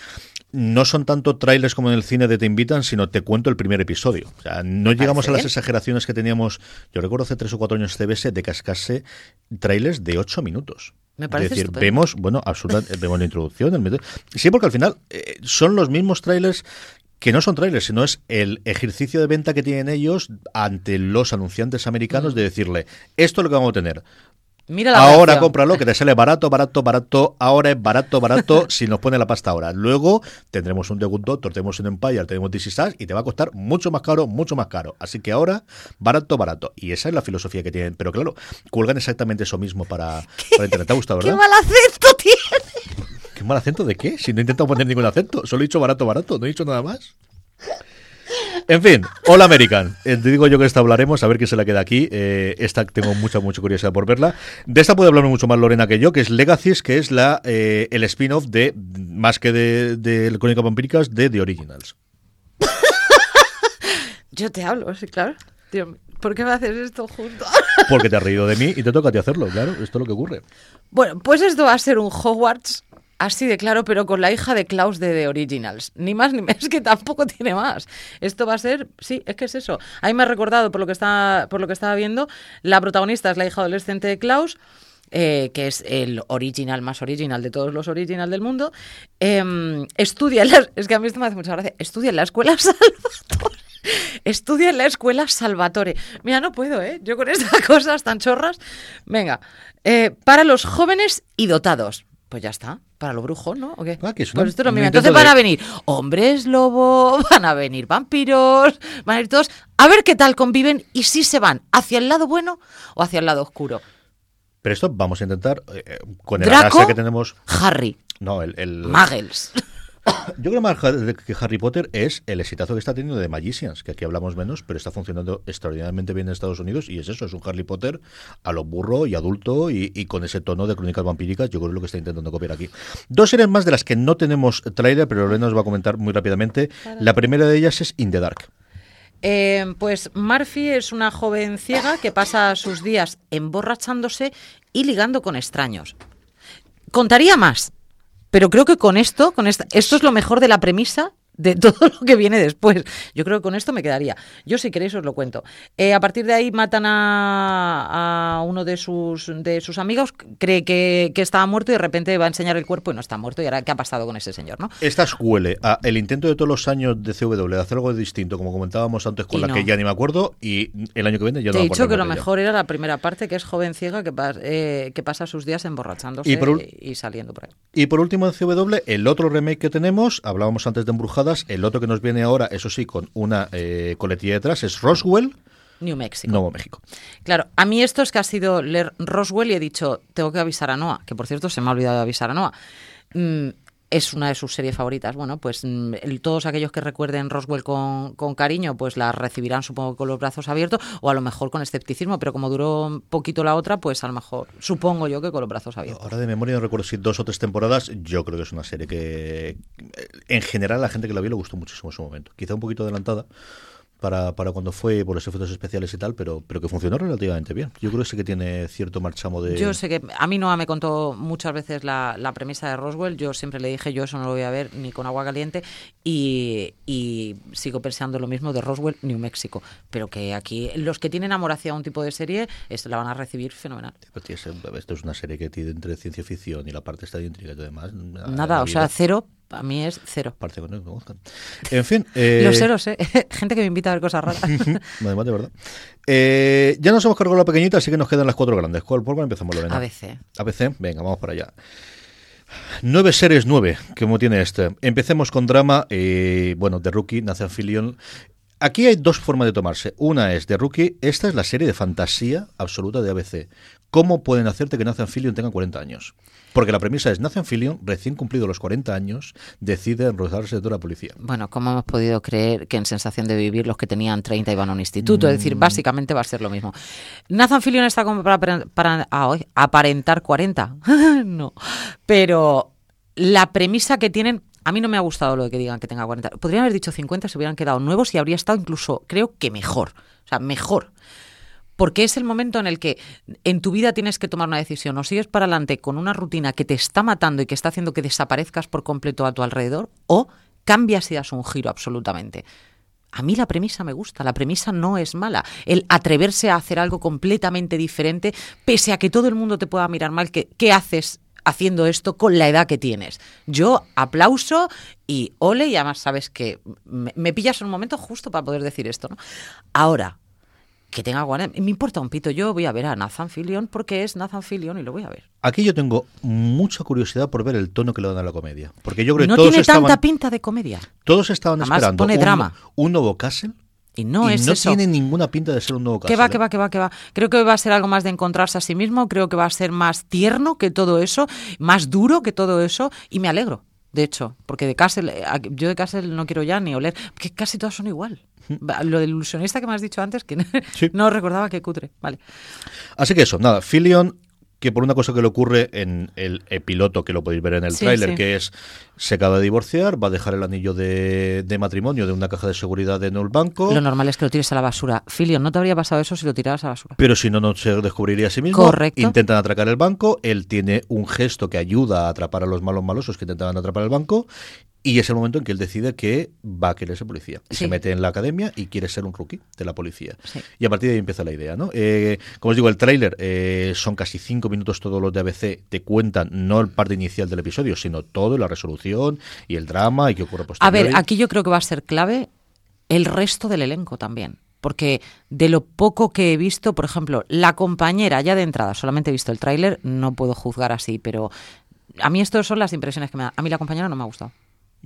no son tanto trailers como en el cine de Te Invitan, sino te cuento el primer episodio. O sea, no llegamos a las exageraciones que teníamos, yo recuerdo hace tres o cuatro años CBS de cascarse trailers de ocho minutos. Me parece es decir, estupendo. vemos, bueno, absolutamente, vemos la introducción, el medio- Sí, porque al final eh, son los mismos trailers que no son trailers, sino es el ejercicio de venta que tienen ellos ante los anunciantes americanos Mm. de decirle, esto es lo que vamos a tener. Mira la Ahora reacción. cómpralo, que te sale barato, barato, barato. Ahora es barato, barato, si nos pone la pasta ahora. Luego tendremos un The Good Doctor, tenemos un Empire, tenemos Is Us, y te va a costar mucho más caro, mucho más caro. Así que ahora, barato, barato. Y esa es la filosofía que tienen. Pero claro, cuelgan exactamente eso mismo para, para Internet. ¿Te ha gustado, ¡Qué verdad? mal acento tiene! ¿Qué mal acento de qué? Si no he intentado poner ningún acento. Solo he dicho barato, barato. No he dicho nada más. En fin, All American. Eh, te digo yo que esta hablaremos, a ver qué se la queda aquí. Eh, esta tengo mucha, mucha curiosidad por verla. De esta puede hablar mucho más Lorena que yo, que es Legacies, que es la eh, el spin-off de, más que de, de Crónicas Vampíricas, de The Originals. Yo te hablo, sí, claro. ¿por qué me haces esto justo? Porque te has reído de mí y te toca a ti hacerlo, claro. Esto es lo que ocurre. Bueno, pues esto va a ser un Hogwarts así de claro, pero con la hija de Klaus de The Originals. Ni más ni menos, que tampoco tiene más. Esto va a ser, sí, es que es eso. Ahí me ha recordado, por lo que, está, por lo que estaba viendo, la protagonista es la hija adolescente de Klaus. eh, que es el original más original de todos los original del mundo, em, estudia en la, es que a mí esto me hace mucha gracia, estudia en la escuela Salvatore. Estudia en la escuela Salvatore. Mira, no puedo, ¿eh? Yo con estas cosas tan chorras. Venga, eh, para los jóvenes y dotados. Pues ya está, para lo brujo, ¿no? ¿O qué? Ah, que es una- pues esto es lo un mismo. intento Entonces van de- a venir hombres lobo, van a venir vampiros, van a ir todos a ver qué tal conviven y si se van hacia el lado bueno o hacia el lado oscuro. Pero esto vamos a intentar, eh, eh, con el Draco, que tenemos... Harry, No, el... el- Muggles. Yo creo más que Harry Potter es el exitazo que está teniendo de Magicians, que aquí hablamos menos, pero está funcionando extraordinariamente bien en Estados Unidos y es eso, es un Harry Potter a lo burro y adulto y, y con ese tono de crónicas vampíricas, yo creo que es lo que está intentando copiar aquí. Dos series más de las que no tenemos trailer, pero Lorena nos va a comentar muy rápidamente. La primera de ellas es In the Dark. Eh, pues Murphy es una joven ciega que pasa sus días emborrachándose y ligando con extraños. Contaría más, pero creo que con esto, con esto es lo mejor de la premisa de todo lo que viene después. Yo creo que con esto me quedaría. Yo si queréis os lo cuento. Eh, a partir de ahí matan a, a uno de sus, de sus amigos, cree que, que estaba muerto y de repente va a enseñar el cuerpo y no está muerto. ¿Y ahora qué ha pasado con ese señor? ¿no? Esta huele a el intento de todos los años de CW de hacer algo distinto, como comentábamos antes con Y la no. que ya ni me acuerdo, y el año que viene ya Te no he me dicho que lo mejor era la primera parte, que es joven ciega que, pas- eh, que pasa sus días emborrachándose Y y, por saliendo por ahí. Y por último en CW, el otro remake que tenemos, hablábamos antes de El otro que nos viene ahora, eso sí, con una eh, coletilla detrás, es Roswell, New Mexico. Nuevo México. Claro, a mí esto es que ha sido leer Roswell y he dicho, tengo que avisar a Noah, que por cierto se me ha olvidado de avisar a Noah. Mm, es una de sus series favoritas. Bueno, pues mm, todos aquellos que recuerden Roswell con, con cariño, pues la recibirán supongo con los brazos abiertos o a lo mejor con escepticismo, pero como duró poquito la otra, pues a lo mejor supongo yo que con los brazos abiertos. Ahora de memoria no recuerdo si dos o tres temporadas, yo creo que es una serie que en general la gente que la vio le gustó muchísimo en su momento. Quizá un poquito adelantada para, para cuando fue por los efectos especiales y tal, pero, pero que funcionó relativamente bien. Yo creo que sí que tiene cierto marchamo de... Yo sé que a mí Noah me contó muchas veces la, la premisa de Roswell. Yo siempre le dije, yo eso no lo voy a ver ni con agua caliente. Y, y sigo pensando lo mismo de Roswell, New Mexico. Pero que aquí los que tienen amor hacia un tipo de serie es- la van a recibir fenomenal. Pero, tío, es- Esto es una serie que tiene entre ciencia ficción y la parte intriga y todo demás. Nada, o sea, cero. A mí es cero. Que no me. En fin. eh, Los ceros, ¿eh? Gente que me invita a ver cosas raras. Además, de verdad. Eh, ya nos hemos cargado la pequeñita, así que nos quedan las cuatro grandes. ¿Cuál, por cuál empezamos, Lorena? ABC. ABC, venga, vamos para allá. Nueve series nueve, como tiene este. Empecemos con drama, eh, bueno, de Rookie, Nathan Fillion. Aquí hay dos formas de tomarse. Una es de Rookie, esta es la serie de fantasía absoluta de ABC. ¿Cómo pueden hacerte que Nathan Fillion tenga 40 años? Porque la premisa es Nathan Fillion, recién cumplido los 40 años, decide enrollarse de toda la policía. Bueno, ¿cómo hemos podido creer que en Sensación de Vivir los que tenían 30 iban a un instituto? Es decir, básicamente va a ser lo mismo. ¿Nathan Fillion está como para, para- ah, aparentar 40? no. Pero la premisa que tienen... A mí no me ha gustado lo de que digan que tenga 40. Podrían haber dicho 50, se hubieran quedado nuevos y habría estado incluso, creo que mejor. O sea, mejor. Porque es el momento en el que en tu vida tienes que tomar una decisión. O sigues para adelante con una rutina que te está matando y que está haciendo que desaparezcas por completo a tu alrededor, o cambias y das un giro absolutamente. A mí la premisa me gusta, la premisa no es mala. El atreverse a hacer algo completamente diferente, pese a que todo el mundo te pueda mirar mal, que, ¿qué haces haciendo esto con la edad que tienes? Yo aplauso y ole, y además sabes que me, me pillas en un momento justo para poder decir esto, ¿no? Ahora, que tenga 40, me importa un pito, yo voy a ver a Nathan Fillion porque es Nathan Fillion y lo voy a ver. Aquí yo tengo mucha curiosidad por ver el tono que le dan a la comedia. Porque yo creo que No todos tiene estaban, tanta pinta de comedia. todos estaban Además, esperando pone un, drama. un nuevo Castle Y no y es no eso. tiene ninguna pinta de ser un nuevo Castle. Que va, que va, que va, que va. Creo que va a ser algo más de encontrarse a sí mismo, creo que va a ser más tierno que todo eso, más duro que todo eso, y me alegro, de hecho, porque de Castle, eh, yo de Castle no quiero ya ni oler, porque casi todas son igual. Lo del ilusionista que me has dicho antes, que Sí. no recordaba que cutre. Vale. Así que eso, nada, Fillion, que por una cosa que le ocurre en el, piloto, que lo podéis ver en el Sí, tráiler, sí. que es, se acaba de divorciar, va a dejar el anillo de, de matrimonio de una caja de seguridad en el banco. Lo normal es que lo tires a la basura. Filio, ¿no te habría pasado eso si lo tiraras a la basura? Pero si no, no se descubriría a sí mismo. Correcto. Intentan atracar el banco. Él tiene un gesto que ayuda a atrapar a los malos malosos que intentaban atrapar el banco. Y es el momento en que él decide que va a querer ser policía. Y Sí. se mete en la academia y quiere ser un rookie de la policía. Sí. Y a partir de ahí empieza la idea, ¿no? Eh, como os digo, el tráiler eh, son casi cinco minutos todos los de ABC. Te cuentan no el parte inicial del episodio, sino todo, la resolución y el drama y qué ocurre A posteriormente. ver, aquí yo creo que va a ser clave el resto del elenco también. Porque de lo poco que he visto, por ejemplo, la compañera, ya de entrada, solamente he visto el tráiler, no puedo juzgar así, pero a mí estas son las impresiones que me da. A mí la compañera no me ha gustado.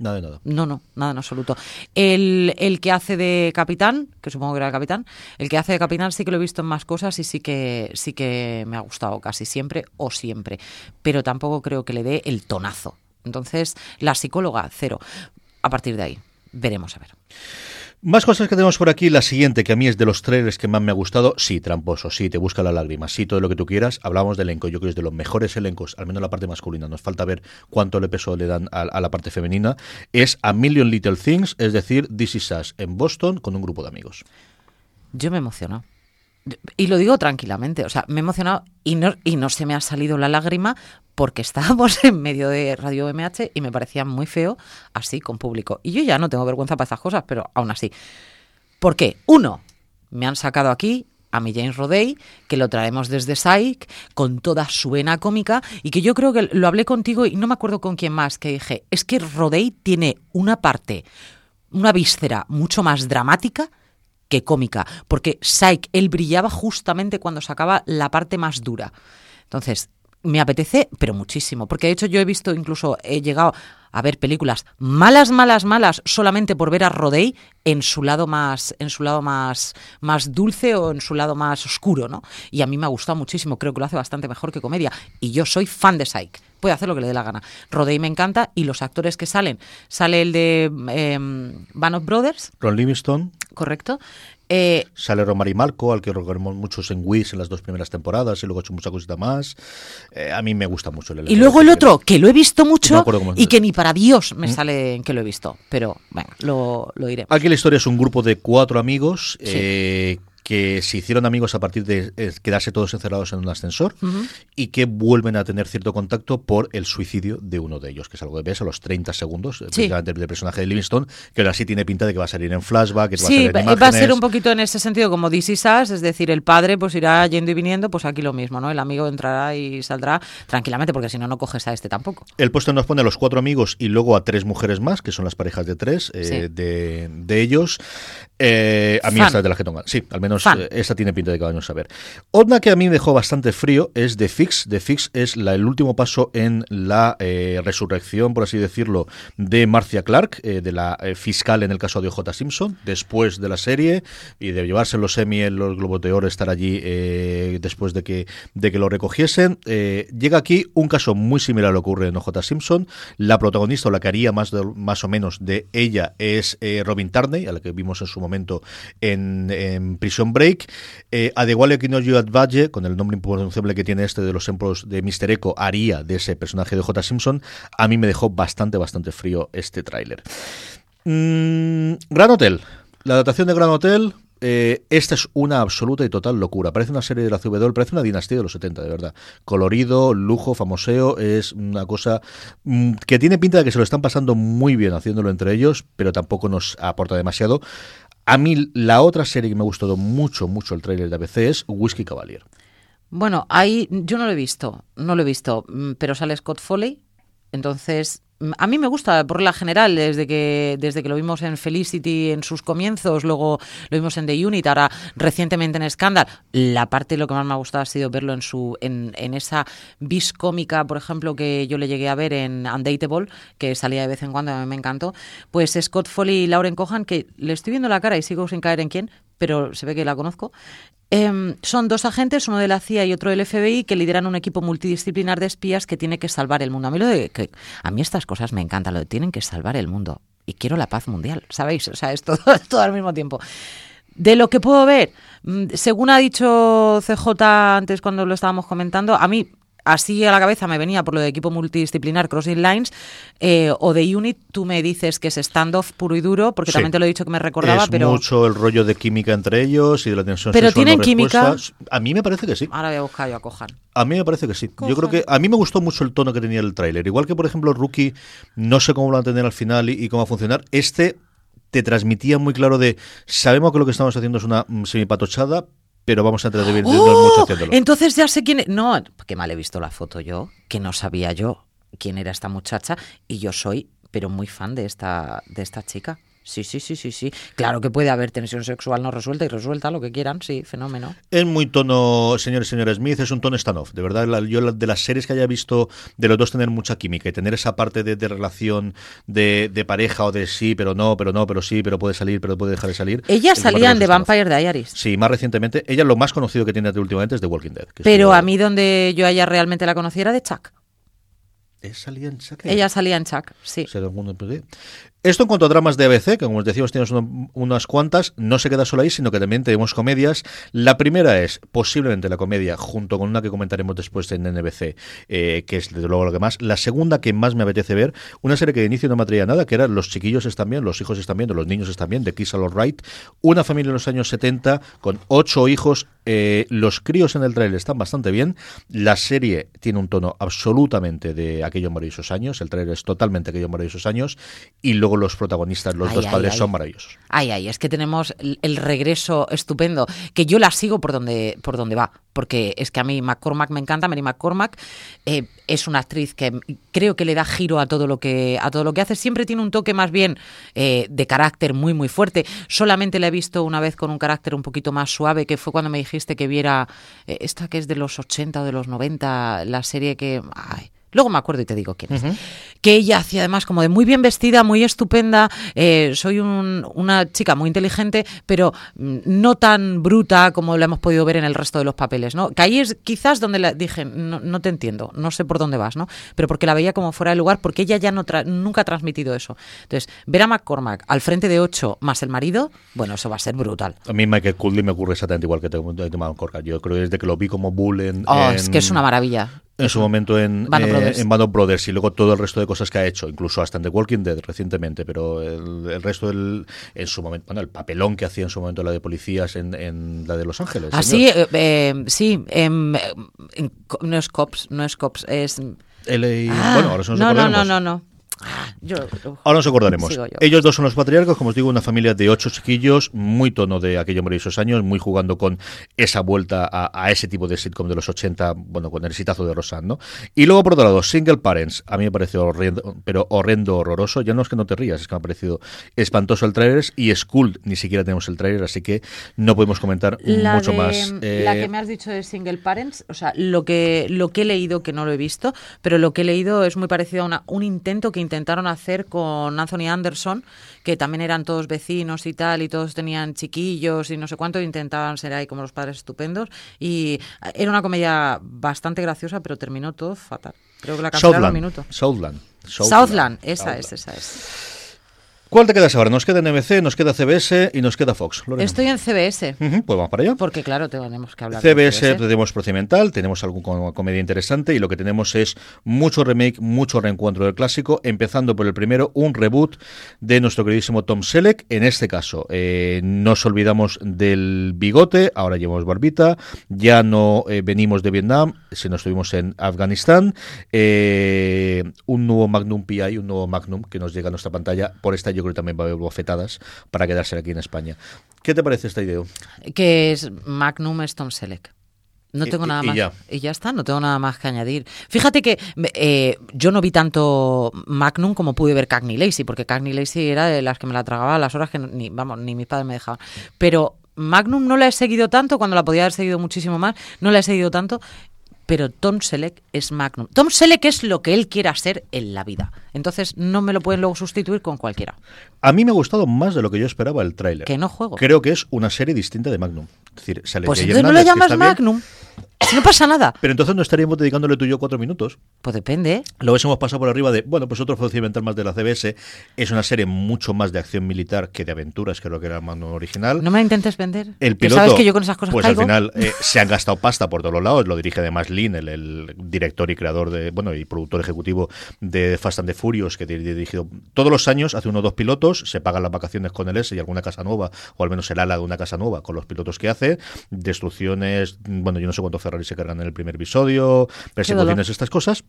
Nada de nada. No, no, nada en absoluto. El, el que hace de capitán, que supongo que era el capitán, el que hace de capitán sí que lo he visto en más cosas y sí que, sí que me ha gustado casi siempre o siempre. Pero tampoco creo que le dé el tonazo. Entonces, la psicóloga, cero. A partir de ahí, veremos a ver. Más cosas que tenemos por aquí. La siguiente, que a mí es de los trailers que más me ha gustado. Sí, tramposo, sí, te busca la lágrima, sí, todo lo que tú quieras. Hablamos de elenco, yo creo que es de los mejores elencos, al menos la parte masculina. Nos falta ver cuánto le peso le dan a, a la parte femenina. Es A Million Little Things, es decir, This Is Us en Boston con un grupo de amigos. Yo me he emocionado. Y lo digo tranquilamente, o sea, me he emocionado y no, y no se me ha salido la lágrima porque estábamos en medio de Radio MH y me parecía muy feo así con público. Y yo ya no tengo vergüenza para estas cosas, pero aún así. ¿Por qué? Uno, me han sacado aquí a mi James Rodey, que lo traemos desde Psych, con toda su vena cómica, y que yo creo que lo hablé contigo y no me acuerdo con quién más, que dije, es que Rodey tiene una parte, una víscera mucho más dramática que cómica, porque Psych, él brillaba justamente cuando sacaba la parte más dura. Entonces, me apetece, pero muchísimo, porque de hecho yo he visto, incluso he llegado a ver películas malas, malas, malas, solamente por ver a Rodey en su lado más, en su lado más, más dulce o en su lado más oscuro, ¿no? Y a mí me ha gustado muchísimo, creo que lo hace bastante mejor que comedia. Y yo soy fan de Psych, puede hacer lo que le dé la gana. Rodey me encanta y los actores que salen, sale el de eh, Band of Brothers, Ron Livingston, correcto. Eh, sale Romari Malco, al que recordamos muchos en Wiz en las dos primeras temporadas y luego ha hecho mucha cosita más. Eh, a mí me gusta mucho el y luego el otro, que lo he visto mucho y que ni para Dios me sale en que lo he visto. Pero, bueno, lo, lo diré. Aquí la historia es un grupo de cuatro amigos Sí. eh, que se hicieron amigos a partir de eh, quedarse todos encerrados en un ascensor y que vuelven a tener cierto contacto por el suicidio de uno de ellos, que es algo que ves a los 30 segundos Sí. del, del personaje de Livingstone, que ahora sí tiene pinta de que va a salir en flashback, que va a Sí, salir en va va a ser imágenes. un poquito en ese sentido como Is Us, es decir, el padre pues irá yendo y viniendo, pues aquí lo mismo, ¿no? El amigo entrará y saldrá tranquilamente, porque si no, no coges a este tampoco. El puesto nos pone a los cuatro amigos y luego a tres mujeres más, que son las parejas de tres eh, Sí. de, de ellos. Eh, a mí esta es de la que tocan. Sí, al menos Fan. eh, esta tiene pinta de que vamos a ver. Otra que a mí me dejó bastante frío es The Fix. The Fix es la- el último paso en la eh, resurrección, por así decirlo, de Marcia Clark, eh, de la eh, fiscal en el caso de O.J. Simpson, después de la serie y de llevarse los Emmy, en los Globos de Oro, estar allí después de que, de que lo recogiesen. Llega aquí un caso muy similar a lo que ocurre en O.J. Simpson. La protagonista, o la que haría más, de- más o menos de ella, es Robin Tarney, a la que vimos en su momento en, en Break. Eh, Adeguale Kinoyo Advalle, con el nombre impronunciable que tiene este de los empleos de Mr. Echo, haría de ese personaje de J. Simpson. A mí me dejó bastante, bastante frío este tráiler. Mm, Gran Hotel. La adaptación de Gran Hotel. eh, esta es una absoluta y total locura. Parece una serie de la CW, parece una dinastía de los 70, de verdad. Colorido, lujo, famoseo, es una cosa mm, que tiene pinta de que se lo están pasando muy bien haciéndolo entre ellos, pero tampoco nos aporta demasiado. A mí la otra serie que me ha gustado mucho, mucho el tráiler de ABC es Whiskey Cavalier. Bueno, ahí yo no lo he visto, no lo he visto, mm, pero sale Scott Foley, entonces a mí me gusta por la general desde que desde que lo vimos en Felicity en sus comienzos, luego lo vimos en The Unit, ahora recientemente en Scandal. La parte lo que más me ha gustado ha sido verlo en su en, en esa bis cómica, por ejemplo, que yo le llegué a ver en Undateable, que salía de vez en cuando, a mí me encantó. Pues Scott Foley y Lauren Cohan, que le estoy viendo la cara y sigo sin caer en quién, pero se ve que la conozco. Em, son dos agentes, uno de la CIA y otro del FBI, que lideran un equipo multidisciplinar de espías que tiene que salvar el mundo. A mí, lo de, que, a mí estas cosas me encantan, lo de tienen que salvar el mundo. Y quiero la paz mundial, ¿sabéis? O sea, es todo, todo al mismo tiempo. De lo que puedo ver, mm, según ha dicho CJ antes cuando lo estábamos comentando, a mí así a la cabeza me venía por lo de equipo multidisciplinar Crossing Lines eh, o de Unit, tú me dices que es standoff puro y duro, porque Sí. también te lo he dicho que me recordaba, es pero mucho el rollo de química entre ellos y de la tensión ¿Pero sexual tienen no química? A mí me parece que sí. ahora voy a buscar yo a Cojan. A mí me parece que sí. Yo creo que a mí me gustó mucho el tono que tenía el tráiler. Igual que, por ejemplo, Rookie, no sé cómo lo van a tener al final y, y cómo va a funcionar. Este te transmitía muy claro de sabemos que lo que estamos haciendo es una mm, semipatochada, pero vamos a entretenernos ¡Oh! mucho haciéndolo. Entonces ya sé quién es. No, qué mal he visto la foto yo, que no sabía yo quién era esta muchacha y yo soy, pero muy fan de esta, de esta chica. Sí, sí, sí, sí, sí. Claro que puede haber tensión sexual no resuelta y resuelta, lo que quieran, sí, fenómeno. Es muy tono, señores y señores Smith, es un tono stand-off. De verdad, la- yo la- de las series que haya visto de los dos tener mucha química y tener esa parte de, de relación de, de pareja o de sí, pero no, pero no, pero sí, pero puede salir, pero puede dejar de salir. Ella es lo salía más en The stand-off. Vampire Diaries. Sí, más recientemente. Ella lo más conocido que tiene últimamente es The Walking Dead. que Pero a mí donde yo a ella realmente la conocí era de Chuck. ¿Es salía en Chuck? Ella salía en Chuck, sí. Esto en cuanto a dramas de ABC, que como os decíamos tenemos uno- unas cuantas, no se queda solo ahí, sino que también tenemos comedias. La primera es posiblemente la comedia, junto con una que comentaremos después en NBC, eh, que es desde luego lo que más. La segunda que más me apetece ver, una serie que de inicio no me atraía nada, que era Los chiquillos están bien, los hijos están bien, los niños están bien, de Kiss All Right. Una familia en los años 70 con ocho hijos. eh, los críos en el trailer están bastante bien. La serie tiene un tono absolutamente de aquellos maravillosos años. El trailer es totalmente aquellos maravillosos años. Y luego los protagonistas, los Ay, dos ay, padres, ay. son maravillosos. Ay, ay, es que tenemos el, el regreso estupendo, que yo la sigo por donde, por donde va, porque es que a mí McCormack me encanta, Mary McCormack eh, es una actriz que creo que le da giro a todo lo que, a todo lo que hace, siempre tiene un toque más bien eh, de carácter muy, muy fuerte, solamente la he visto una vez con un carácter un poquito más suave, que fue cuando me dijiste que viera eh, esta que es de los 80 o de los 90, la serie que... Ay, Luego me acuerdo y te digo quién es. Que ella hacía además como de muy bien vestida, muy estupenda. eh, soy un- una chica muy inteligente, pero mm, no tan bruta como la hemos podido ver en el resto de los papeles, ¿no? Que ahí es quizás donde la dije, no, no te entiendo, no sé por dónde vas, ¿no? Pero porque la veía como fuera de lugar, porque ella ya no tra- nunca ha transmitido eso. Entonces, ver a McCormack al frente de ocho más el marido, bueno, eso va a ser brutal. A mí Michael Cooley me ocurre exactamente igual que te te- te- Corca. Yo creo que desde que lo vi como Bull en... Oh, en- es que es una maravilla. En su momento en Band eh, Brothers. en Band of Brothers y luego todo el resto de cosas que ha hecho, incluso hasta en The Walking Dead recientemente, pero el, el resto del en su momento, bueno, el papelón que hacía en su momento la de policías en, en la de Los Ángeles. Ah, señor. sí, eh, eh, sí, em, en- no es Cops, no es Cops, es... LA Ah, bueno, ahora no, no, no, no, no. Ah, yo, Ahora nos acordaremos. Ellos dos son los patriarcas, como os digo, una familia de ocho chiquillos, muy tono de aquellos maravillosos años, muy jugando con esa vuelta a, a ese tipo de sitcom de los 80, bueno, con el exitazo de Rosan, ¿no? Y luego, por otro lado, Single Parents, a mí me pareció horrendo, pero horrendo, horroroso. Ya no es que no te rías, es que me ha parecido espantoso el trailer. Y Skull, ni siquiera tenemos el trailer, así que no podemos comentar La mucho de- más. La Eh, que me has dicho de Single Parents, o sea, lo que, lo que he leído, que no lo he visto, pero lo que he leído es muy parecido a una- un intento que intentaron hacer con Anthony Anderson, que también eran todos vecinos y tal, y todos tenían chiquillos y no sé cuánto, e intentaban ser ahí como los padres estupendos. Y era una comedia bastante graciosa, pero terminó todo fatal. Creo que la cancelaron Southland, minuto. Southland. Southland, esa Southland. es, esa es. ¿Cuál te quedas ahora? Nos queda NBC, nos queda CBS y nos queda Fox. Lorena. Estoy en CBS, Ujú, pues vamos para allá. porque claro, tenemos que hablar de CBS tenemos procedimental, tenemos con comedia interesante y lo que tenemos es mucho remake, mucho reencuentro del clásico, empezando por el primero, un reboot de nuestro queridísimo Tom Selleck. En este caso, eh, nos olvidamos del bigote, ahora llevamos barbita, ya no eh, venimos de Vietnam, sino estuvimos en Afganistán. Eh, un nuevo Magnum PI, un nuevo Magnum que nos llega a nuestra pantalla. Por esta yo creo que también va a haber bofetadas para quedarse aquí en España. ¿Qué te parece esta idea? que es Magnum es Tom Selleck. No tengo y- nada y más. ya. Y ya está, no tengo nada más que añadir. Fíjate que eh, yo no vi tanto Magnum como pude ver Cagney Lacey, porque Cagney Lacey era de las que me la tragaba a las horas que ni, vamos, ni mis padres me dejaban. Pero Magnum no la he seguido tanto, cuando la podía haber seguido muchísimo más, no la he seguido tanto. Pero Tom Selleck es Magnum. Tom Selleck es lo que él quiera ser en la vida. Entonces no me lo pueden luego sustituir con cualquiera. A mí me ha gustado más de lo que yo esperaba el tráiler. Que no juego. Creo que es una serie distinta de Magnum. Es decir, sale Pues entonces no que llamas bien, Magnum. Si no pasa nada. Pero entonces no estaríamos dedicándole tú y yo cuatro minutos. Pues depende. Lo hemos pasado por arriba de, bueno, pues otro procedimental más de la CBS. Es una serie mucho más de acción militar que de aventuras, creo que era el Magnum original. No me la intentes vender. El que piloto, sabes que yo con esas cosas pues caigo. al final eh, se han gastado pasta por todos los lados. Lo dirige además Lynn, el, el director y creador de, bueno, y productor ejecutivo de Fast and the Furious, que ha dirigido todos los años, hace uno o dos pilotos, se pagan las vacaciones con el S y alguna casa nueva, o al menos el ala de una casa nueva con los pilotos que hace. Destrucciones, bueno, yo no sé cuántos Ferrari se cargan en el primer episodio, persecuciones, estas cosas.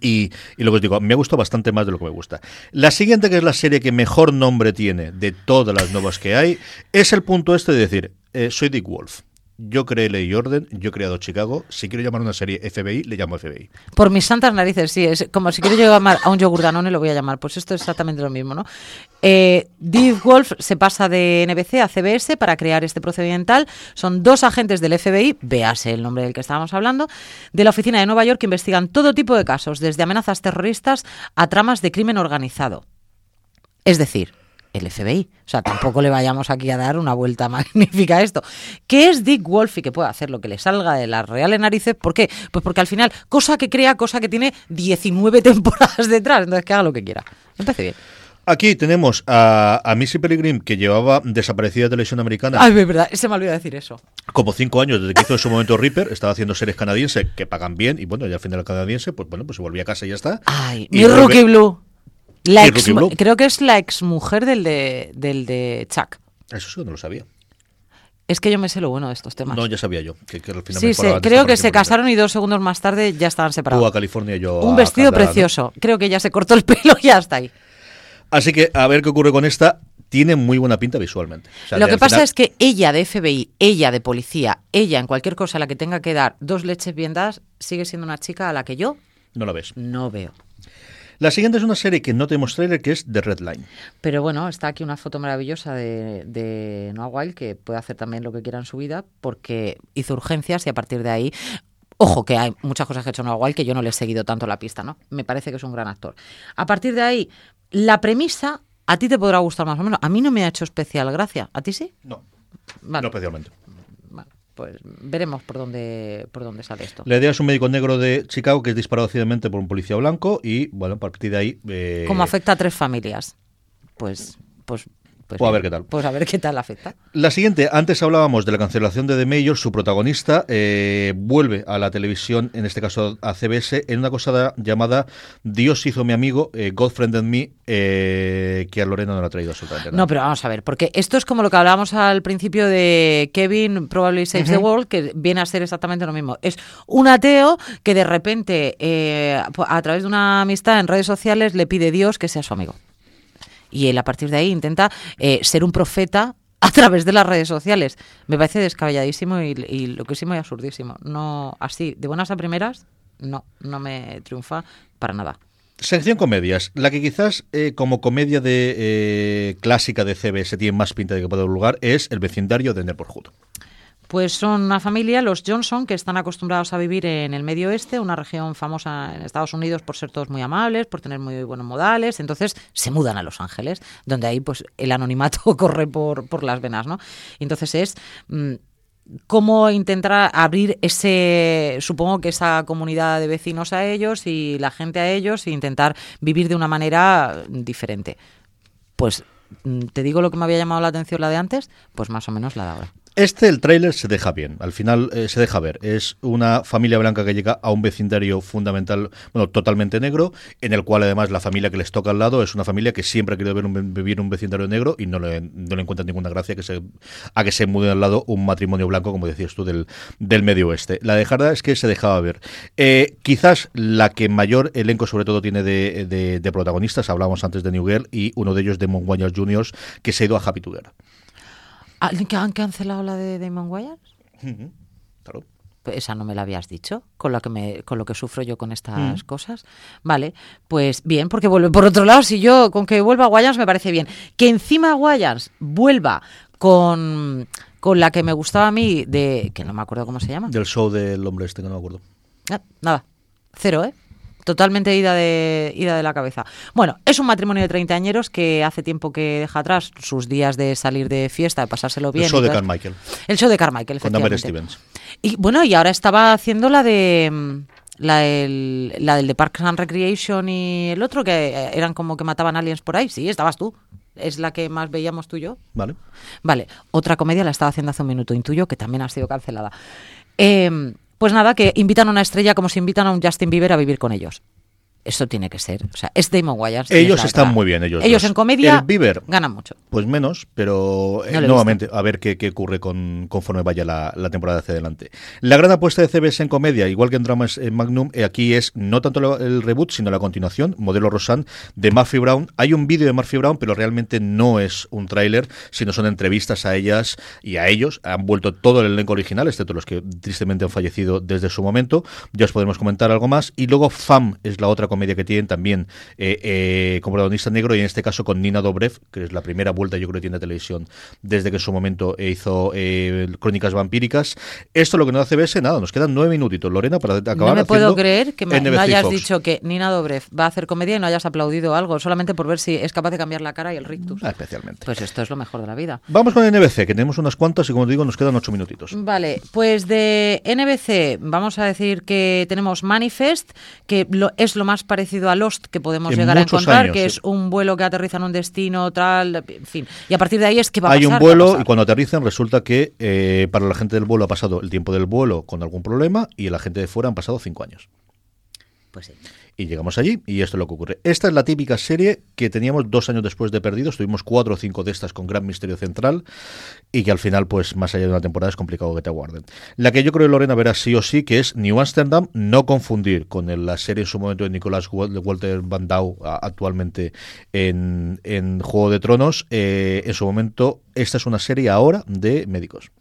Y, y lo que os digo, me ha gustado bastante más de lo que me gusta. La siguiente, que es la serie que mejor nombre tiene de todas las nuevas que hay, es el punto este de decir, eh, soy Dick Wolf. Yo creé Ley y Orden, yo he creado Chicago. Si quiero llamar una serie FBI, le llamo FBI. Por mis santas narices, sí. Es como si quiero llamar a un yogur Danone, lo voy a llamar. Pues esto es exactamente lo mismo, ¿no? Eh, Wolf se pasa de NBC a CBS para crear este procedimental. Son dos agentes del FBI, véase el nombre del que estábamos hablando, de la oficina de Nueva York que investigan todo tipo de casos, desde amenazas terroristas a tramas de crimen organizado. Es decir, el FBI. O sea, tampoco le vayamos aquí a dar una vuelta magnífica a esto. ¿Qué es Dick Wolf y que puede hacer lo que le salga de las reales narices? ¿Por qué? Pues porque al final, cosa que crea, cosa que tiene 19 temporadas detrás. Entonces, que haga lo que quiera. Parece bien. Aquí tenemos a, a Missy Peregrine, que llevaba desaparecida de televisión americana Ay, es verdad, se me olvidó decir eso. como cinco años desde que hizo en su momento Reaper. Estaba haciendo series canadienses que pagan bien. Y bueno, ya al final canadiense, pues bueno, pues se volvía a casa y ya está. Ay, Y mi Rookie Blue. Creo que es la exmujer del de, del de Chuck. Eso sí no lo sabía. Es que yo me sé lo bueno de estos temas. No, ya sabía yo. Que, que al final sí, sí, creo que se casaron y dos segundos más tarde ya estaban Tú separados. a California y yo Un a vestido Canadá, ¿no? precioso. Creo que ella se cortó el pelo y hasta ahí. Así que a ver qué ocurre con esta. Tiene muy buena pinta visualmente. O sea, Lo que pasa final- es que ella de FBI, ella de policía, ella en cualquier cosa a la que tenga que dar dos leches bien dadas, sigue siendo una chica a la que yo No la ves. no veo. La siguiente es una serie que no tenemos trailer, que es The Red Line. Pero bueno, está aquí una foto maravillosa de, de Noah Wild, que puede hacer también lo que quiera en su vida, porque hizo urgencias y a partir de ahí. Ojo, que hay muchas cosas que ha hecho Noah Wild que yo no le he seguido tanto la pista, ¿no? Me parece que es un gran actor. A partir de ahí, la premisa a ti te podrá gustar más o menos. A mí no me ha hecho especial gracia. ¿A ti sí? No, Vale. no especialmente. Pues veremos por dónde, por dónde sale esto. La idea es un médico negro de Chicago que es disparado accidentalmente por un policía blanco y, bueno, a partir de ahí... eh, ¿Cómo afecta a tres familias? Pues, pues Pues, Pues a ver qué tal. Pues a ver qué tal afecta. La siguiente, antes hablábamos de la cancelación de The Mayor, su protagonista eh, vuelve a la televisión, en este caso a CBS, en una cosa da- llamada Dios hizo mi amigo, eh, God Friended Me, eh, que a Lorena no le ha traído absolutamente nada. No, pero vamos a ver, porque esto es como lo que hablábamos al principio de Kevin Probably Saves the World, que viene a ser exactamente lo mismo. Es un ateo que de repente, eh, a través de una amistad en redes sociales, le pide Dios que sea su amigo. Y él a partir de ahí intenta eh, ser un profeta a través de las redes sociales. Me parece descabelladísimo y, y loquísimo y absurdísimo. No, así, de buenas a primeras, no, no me triunfa para nada. Sección comedias, la que quizás eh, como comedia de eh, clásica de CBS tiene más pinta de que pueda lugar es El vecindario de Neighborhood. Pues son una familia, los Johnson, que están acostumbrados a vivir en el Medio Oeste, una región famosa en Estados Unidos por ser todos muy amables, por tener muy buenos modales. Entonces se mudan a Los Ángeles, donde ahí pues el anonimato corre por, por las venas, ¿no? Entonces es mm, cómo intentar abrir ese, supongo que esa comunidad de vecinos a ellos y la gente a ellos e intentar vivir de una manera diferente. Pues mm, te digo lo que me había llamado la atención la de antes, pues más o menos la de ahora. Este, el tráiler, se deja bien. Al final eh, se deja ver. Es una familia blanca que llega a un vecindario fundamental, bueno, totalmente negro, en el cual además la familia que les toca al lado es una familia que siempre ha querido ver un, vivir un vecindario negro y no le, no le ninguna gracia que se, a que se mude al lado un matrimonio blanco, como decías tú, del, del medio oeste. La de Jarda es que se dejaba ver. Eh, quizás la que mayor elenco, sobre todo, tiene de, de, de protagonistas, hablábamos antes de New Girl, y uno de ellos de Monguayas Juniors, que se ha ido a Happy Together. Ah, ¿que ¿Han cancelado la de Damon Wayans? Claro. Pues esa no me la habías dicho, con lo que me, con lo que sufro yo con estas cosas. Vale, pues bien, porque vuelve. Por otro lado, si yo con que vuelva Wayans me parece bien. Que encima Wayans vuelva con, con la que me gustaba a mí de. que no me acuerdo cómo se llama. Del show del hombre este, que no me acuerdo. Ah, nada, cero, ¿eh? Totalmente ida de, ida de la cabeza. Bueno, es un matrimonio de treintañeros que hace tiempo que deja atrás sus días de salir de fiesta, de pasárselo bien. El show de. Carmichael. El show de Carmichael, Con efectivamente. Stevens. Y bueno, y ahora estaba haciendo la de mm, la del, la del de Parks and Recreation y el otro que eh, eran como que mataban aliens por ahí. Sí, estabas tú. Es la que más veíamos tú y yo. Vale. Vale, otra comedia la estaba haciendo hace un minuto, intuyo que también ha sido cancelada. Eh, pues nada, que invitan a una estrella como si invitan a un Justin Bieber a vivir con ellos. Eso tiene que ser. O sea, es Damon Wayans. es Ellos están otra. muy bien, ellos Ellos dos. en comedia El Bieber. ganan mucho. Pues menos, pero eh, No nuevamente, a ver qué, qué ocurre con, conforme vaya la, la temporada hacia adelante. La gran apuesta de CBS en comedia, igual que en dramas en Magnum, eh, aquí es no tanto lo- el reboot, sino la continuación, modelo Rosan, de Murphy Brown. Hay un vídeo de Murphy Brown, pero realmente no es un tráiler, sino son entrevistas a ellas y a ellos. Han vuelto todo el elenco original, excepto los que tristemente han fallecido desde su momento. Ya os podemos comentar algo más. Y luego Fam es la otra comedia que tienen también eh, eh, como protagonista negro y en este caso con Nina Dobrev, que es la primera vuelta yo creo que tiene a televisión desde que en su momento hizo eh, Crónicas Vampíricas. Esto lo que nos hace CBS, nada, nos quedan nueve minutitos, Lorena, para acabar No me puedo creer que me- no hayas Fox. dicho que Nina Dobrev va a hacer comedia y no hayas aplaudido algo, solamente por ver si es capaz de cambiar la cara y el rictus. Ah, especialmente. Pues esto es lo mejor de la vida. Vamos con NBC, que tenemos unas cuantas y como te digo, nos quedan ocho minutitos. Vale, pues de NBC vamos a decir que tenemos Manifest, que lo- es lo más parecido a Lost que podemos En llegar a encontrar, años, que sí. es un vuelo que aterriza en un destino, tal, en fin. Y a partir de ahí es que va a Hay pasar, un vuelo y cuando aterrizan resulta que eh, para la gente del vuelo ha pasado el tiempo del vuelo con algún problema y la gente de fuera han pasado cinco años. Pues sí. Y llegamos allí y esto es lo que ocurre. Esta es la típica serie que teníamos dos años después de Perdidos. Tuvimos cuatro o cinco de estas con gran misterio central y que al final, pues más allá de una temporada, es complicado que te aguarden. La que yo creo que Lorena verá sí o sí, que es New Amsterdam, no confundir con la serie en su momento de Nicolás Wal- Walter Van Dau, actualmente en, en Juego de Tronos. Eh, en su momento, esta es una serie ahora de médicos.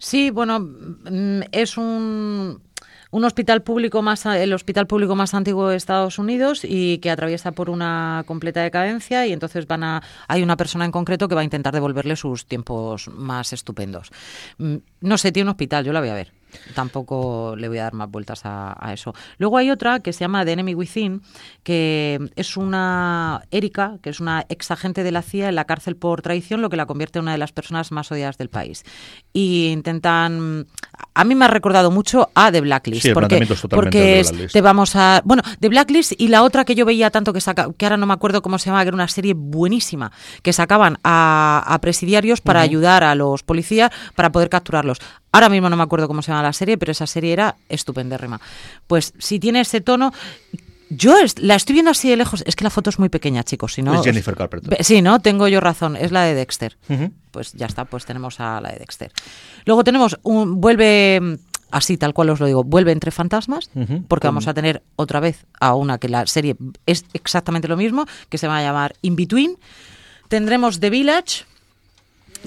Sí, bueno, mm, es un, un hospital público más, el hospital público más antiguo de Estados Unidos y que atraviesa por una completa decadencia y entonces van a, hay una persona en concreto que va a intentar devolverle sus tiempos más estupendos. Mm, No sé, tiene un hospital, yo la voy a ver. Tampoco le voy a dar más vueltas a, a eso. Luego hay otra que se llama The Enemy Within, que es una Erika, que es una ex agente de la CIA en la cárcel por traición, lo que la convierte en una de las personas más odiadas del país. Y intentan... A mí me ha recordado mucho a The Blacklist, Sí, porque, es totalmente porque de es- Blacklist. te vamos a... Bueno, The Blacklist y la otra que yo veía tanto que saca, que ahora no me acuerdo cómo se llama, que era una serie buenísima, que sacaban a, a presidiarios para ayudar a los policías para poder capturarlos. Ahora mismo no me acuerdo cómo se llama la serie, pero esa serie era estupendérrima. Pues si tiene ese tono... Yo es- la estoy viendo así de lejos. Es que la foto es muy pequeña, chicos. Si no, Es Jennifer Carpenter. Sí, ¿no? Tengo yo razón. Es la de Dexter. Pues ya está, pues tenemos a la de Dexter. Luego tenemos un... Vuelve... Así, tal cual os lo digo, vuelve entre fantasmas, porque vamos a tener otra vez a una que la serie es exactamente lo mismo, que se va a llamar In Between. Tendremos The Village,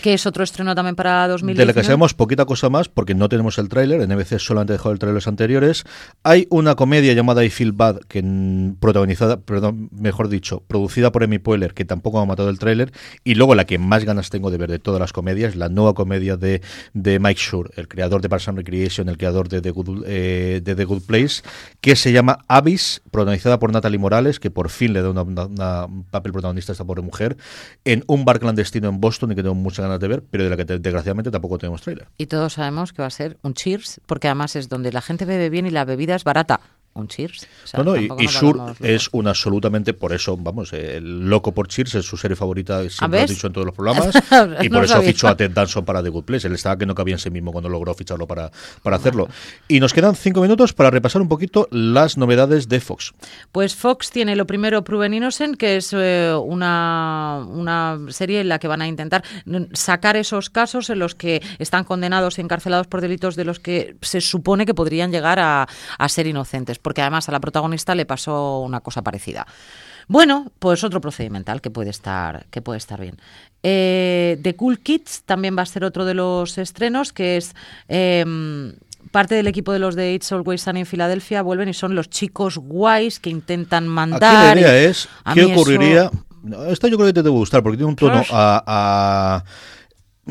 que es otro estreno también para 2019. De la que sabemos poquita cosa más, porque no tenemos el tráiler, NBC solamente dejó el tráiler los anteriores. Hay una comedia llamada I Feel Bad, que mm, protagonizada, perdón, mejor dicho, producida por Amy Poehler, que tampoco ha matado el tráiler. Y luego la que más ganas tengo de ver de todas las comedias, la nueva comedia de, de Mike Schur, el creador de Parks and Recreation, el creador de The Good, eh, de The Good Place, que se llama Abyss, protagonizada por Natalie Morales, que por fin le da un papel protagonista a esta pobre mujer, en un bar clandestino en Boston y que tengo muchas ganas de ver, pero de la que te- desgraciadamente tampoco tenemos tráiler. Y todos sabemos que va a ser un Cheers, porque además es donde la gente bebe bien y la bebida es barata. Un Cheers. O sea, No, no, y, y Sur es una absolutamente, por eso, vamos, el loco por Cheers es su serie favorita, siempre lo ha ves? dicho en todos los programas, y No por eso fichó a Ted Danson para The Good Place. Él estaba que no cabía en sí mismo cuando logró ficharlo para, para hacerlo. Y nos quedan cinco minutos para repasar un poquito las novedades de Fox. Pues Fox tiene lo primero Proven Innocent, que es eh, una, una serie en la que van a intentar sacar esos casos en los que están condenados y encarcelados por delitos de los que se supone que podrían llegar a, a ser inocentes, porque además a la protagonista le pasó una cosa parecida. Bueno, pues otro procedimental que puede estar, que puede estar bien. Eh, The Cool Kids también va a ser otro de los estrenos, que es em, parte del equipo de los de It's Always Sunny en Filadelfia, vuelven y son los chicos guays que intentan mandar. Aquí la idea es, ¿qué eso- ocurriría? No, Esta yo creo que te debe gustar, porque tiene un tono a... a,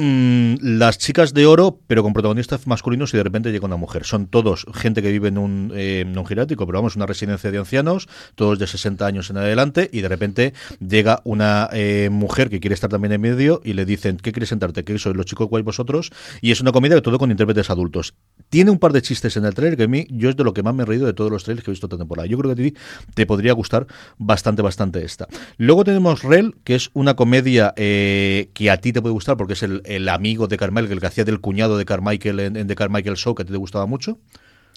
mm, las chicas de oro, pero con protagonistas masculinos y de repente llega una mujer. Son todos gente que vive en un, eh, un geriátrico, pero vamos, una residencia de ancianos, todos de 60 años en adelante, y de repente llega una eh, mujer que quiere estar también en medio y le dicen, ¿qué quieres sentarte? ¿Qué sois los chicos guays vosotros? Y es una comedia que todo con intérpretes adultos. Tiene un par de chistes en el trailer que a mí, yo es de lo que más me he reído de todos los trailers que he visto esta temporada. Yo creo que a ti te podría gustar bastante, bastante esta. Luego tenemos Rel, que es una comedia eh, que a ti te puede gustar porque es el, el amigo de Carmichael, el que hacía del cuñado de Carmichael en, en The Carmichael Show, que a ti te gustaba mucho.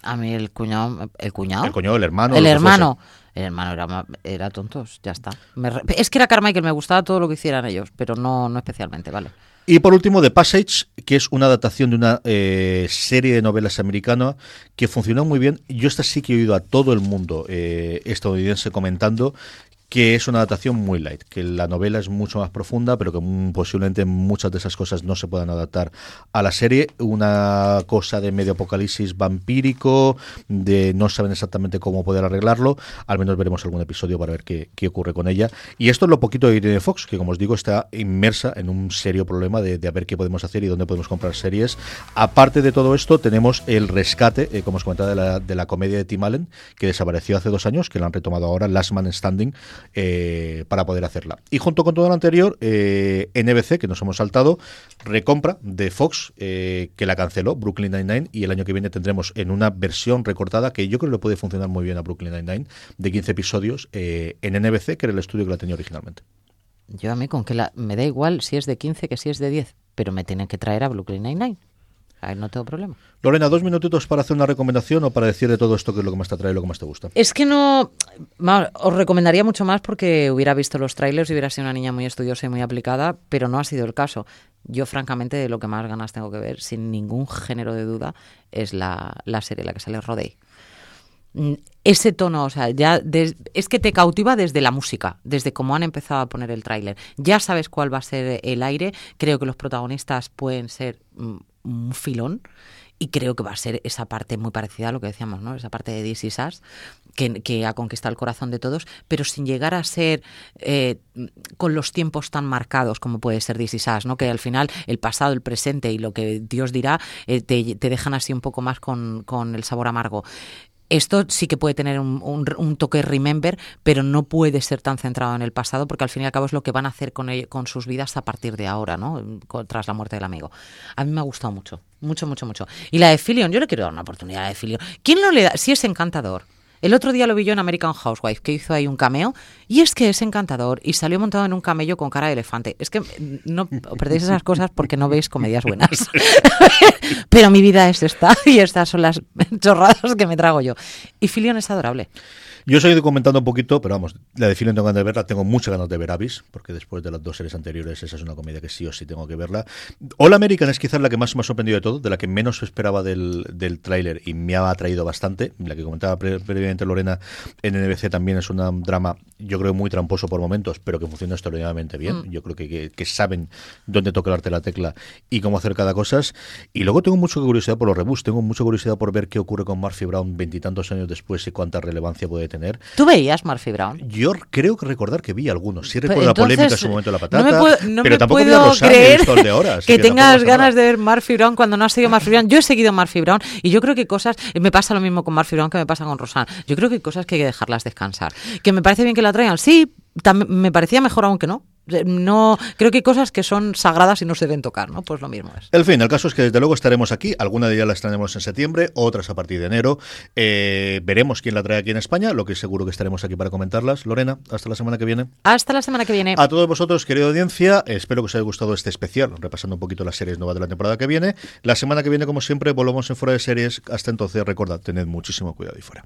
A mí el cuñado, el cuñado, El cuñado, el hermano. el hermano, el hermano era, era tontos, ya está. Me re- es que era Carmichael, me gustaba todo lo que hicieran ellos, pero no, no especialmente, vale. Y por último, The Passage, que es una adaptación de una eh, serie de novelas americana que funcionó muy bien. Yo esta sí que he oído a todo el mundo eh, estadounidense comentando que es una adaptación muy light, que la novela es mucho más profunda, pero que mm, posiblemente muchas de esas cosas no se puedan adaptar a la serie. Una cosa de medio apocalipsis vampírico, de no saben exactamente cómo poder arreglarlo. Al menos veremos algún episodio para ver qué, qué ocurre con ella. Y esto es lo poquito que tiene Fox, que como os digo está inmersa en un serio problema de, de a ver qué podemos hacer y dónde podemos comprar series. Aparte de todo esto, tenemos el rescate, eh, como os comentaba, de la, de la comedia de Tim Allen, que desapareció hace dos años, que la han retomado ahora, Last Man Standing, eh, para poder hacerla. Y junto con todo lo anterior, eh, NBC, que nos hemos saltado, recompra de Fox, eh, que la canceló, Brooklyn Nine-Nine, y el año que viene tendremos en una versión recortada, que yo creo que le puede funcionar muy bien a Brooklyn Nine-Nine, de 15 episodios, eh, en NBC, que era el estudio que la tenía originalmente. Yo a mí con que la, me da igual si es de 15 que si es de 10, pero me tienen que traer a Brooklyn Nine-Nine. Ahí no tengo problema. Lorena, dos minutitos para hacer una recomendación o para decir de todo esto que es lo que más te atrae y lo que más te gusta. Es que no. Os recomendaría mucho más porque hubiera visto los trailers y hubiera sido una niña muy estudiosa y muy aplicada, pero no ha sido el caso. Yo, francamente, de lo que más ganas tengo que ver, sin ningún género de duda, es la, la serie en la que sale Rodey. Mm, Ese tono, o sea, ya des- es que te cautiva desde la música, desde cómo han empezado a poner el tráiler. Ya sabes cuál va a ser el aire. Creo que los protagonistas pueden ser mm, un filón y creo que va a ser esa parte muy parecida a lo que decíamos, ¿no? Esa parte de This Is Us, que, que ha conquistado el corazón de todos, pero sin llegar a ser eh, con los tiempos tan marcados como puede ser This Is Us, ¿no? Que al final el pasado, el presente y lo que Dios dirá eh, te, te, dejan así un poco más con, con el sabor amargo. Esto sí que puede tener un, toque remember, pero no puede ser tan centrado en el pasado, porque al fin y al cabo es lo que van a hacer con, con sus vidas a partir de ahora, ¿no? Tras la muerte del amigo. A mí me ha gustado mucho, mucho, mucho, mucho. Y la de Filion, yo le quiero dar una oportunidad a de Filion. ¿Quién no le da? Si es encantador. El otro día lo vi yo en American Housewife, que hizo ahí un cameo, y es que es encantador, y salió montado en un camello con cara de elefante. Es que no perdéis esas cosas porque no veis comedias buenas. Pero mi vida es esta, y estas son las chorradas que me trago yo. Y Filion es adorable. Yo os he ido comentando un poquito, pero vamos, la de Filion tengo ganas de verla, tengo muchas ganas de ver Avis, porque después de las dos series anteriores esa es una comedia que sí o sí tengo que verla. All American es quizás la que más me ha sorprendido de todo, de la que menos esperaba del, del tráiler y me ha atraído bastante. La que comentaba pre previamente Lorena en NBC también es un drama, yo creo, muy tramposo por momentos, pero que funciona extraordinariamente bien. Mm. Yo creo que, que, que, saben dónde tocarte la tecla y cómo hacer cada cosa. Y luego tengo mucha curiosidad por los reboots, tengo mucha curiosidad por ver qué ocurre con Murphy Brown veintitantos años después y cuánta relevancia puede tener. ¿Tú veías Murphy Brown? Yo creo que recordar que vi algunos. Sí recuerdo Entonces, la polémica en su momento de la patata, no me puedo, no pero tampoco puedo vi creer de ahora, que, que tengas ganas de ver Murphy Brown cuando no has seguido Murphy Brown. Yo he seguido Murphy Brown y yo creo que cosas, me pasa lo mismo con Murphy Brown que me pasa con Rosanne. Yo creo que hay cosas que hay que dejarlas descansar. Que me parece bien que la traigan, sí, me parecía mejor aún que no. No, creo que hay cosas que son sagradas y no se deben tocar, ¿no? Pues lo mismo es. El fin, el caso es que desde luego estaremos aquí. Alguna de ellas las traeremos en septiembre, otras a partir de enero. Eh, veremos quién la trae aquí en España, lo que seguro que estaremos aquí para comentarlas. Lorena, hasta la semana que viene. Hasta la semana que viene. A todos vosotros, querida audiencia, espero que os haya gustado este especial, repasando un poquito las series nuevas de la temporada que viene. La semana que viene, como siempre, volvemos en fuera de series. Hasta entonces, recordad, tened muchísimo cuidado y fuera.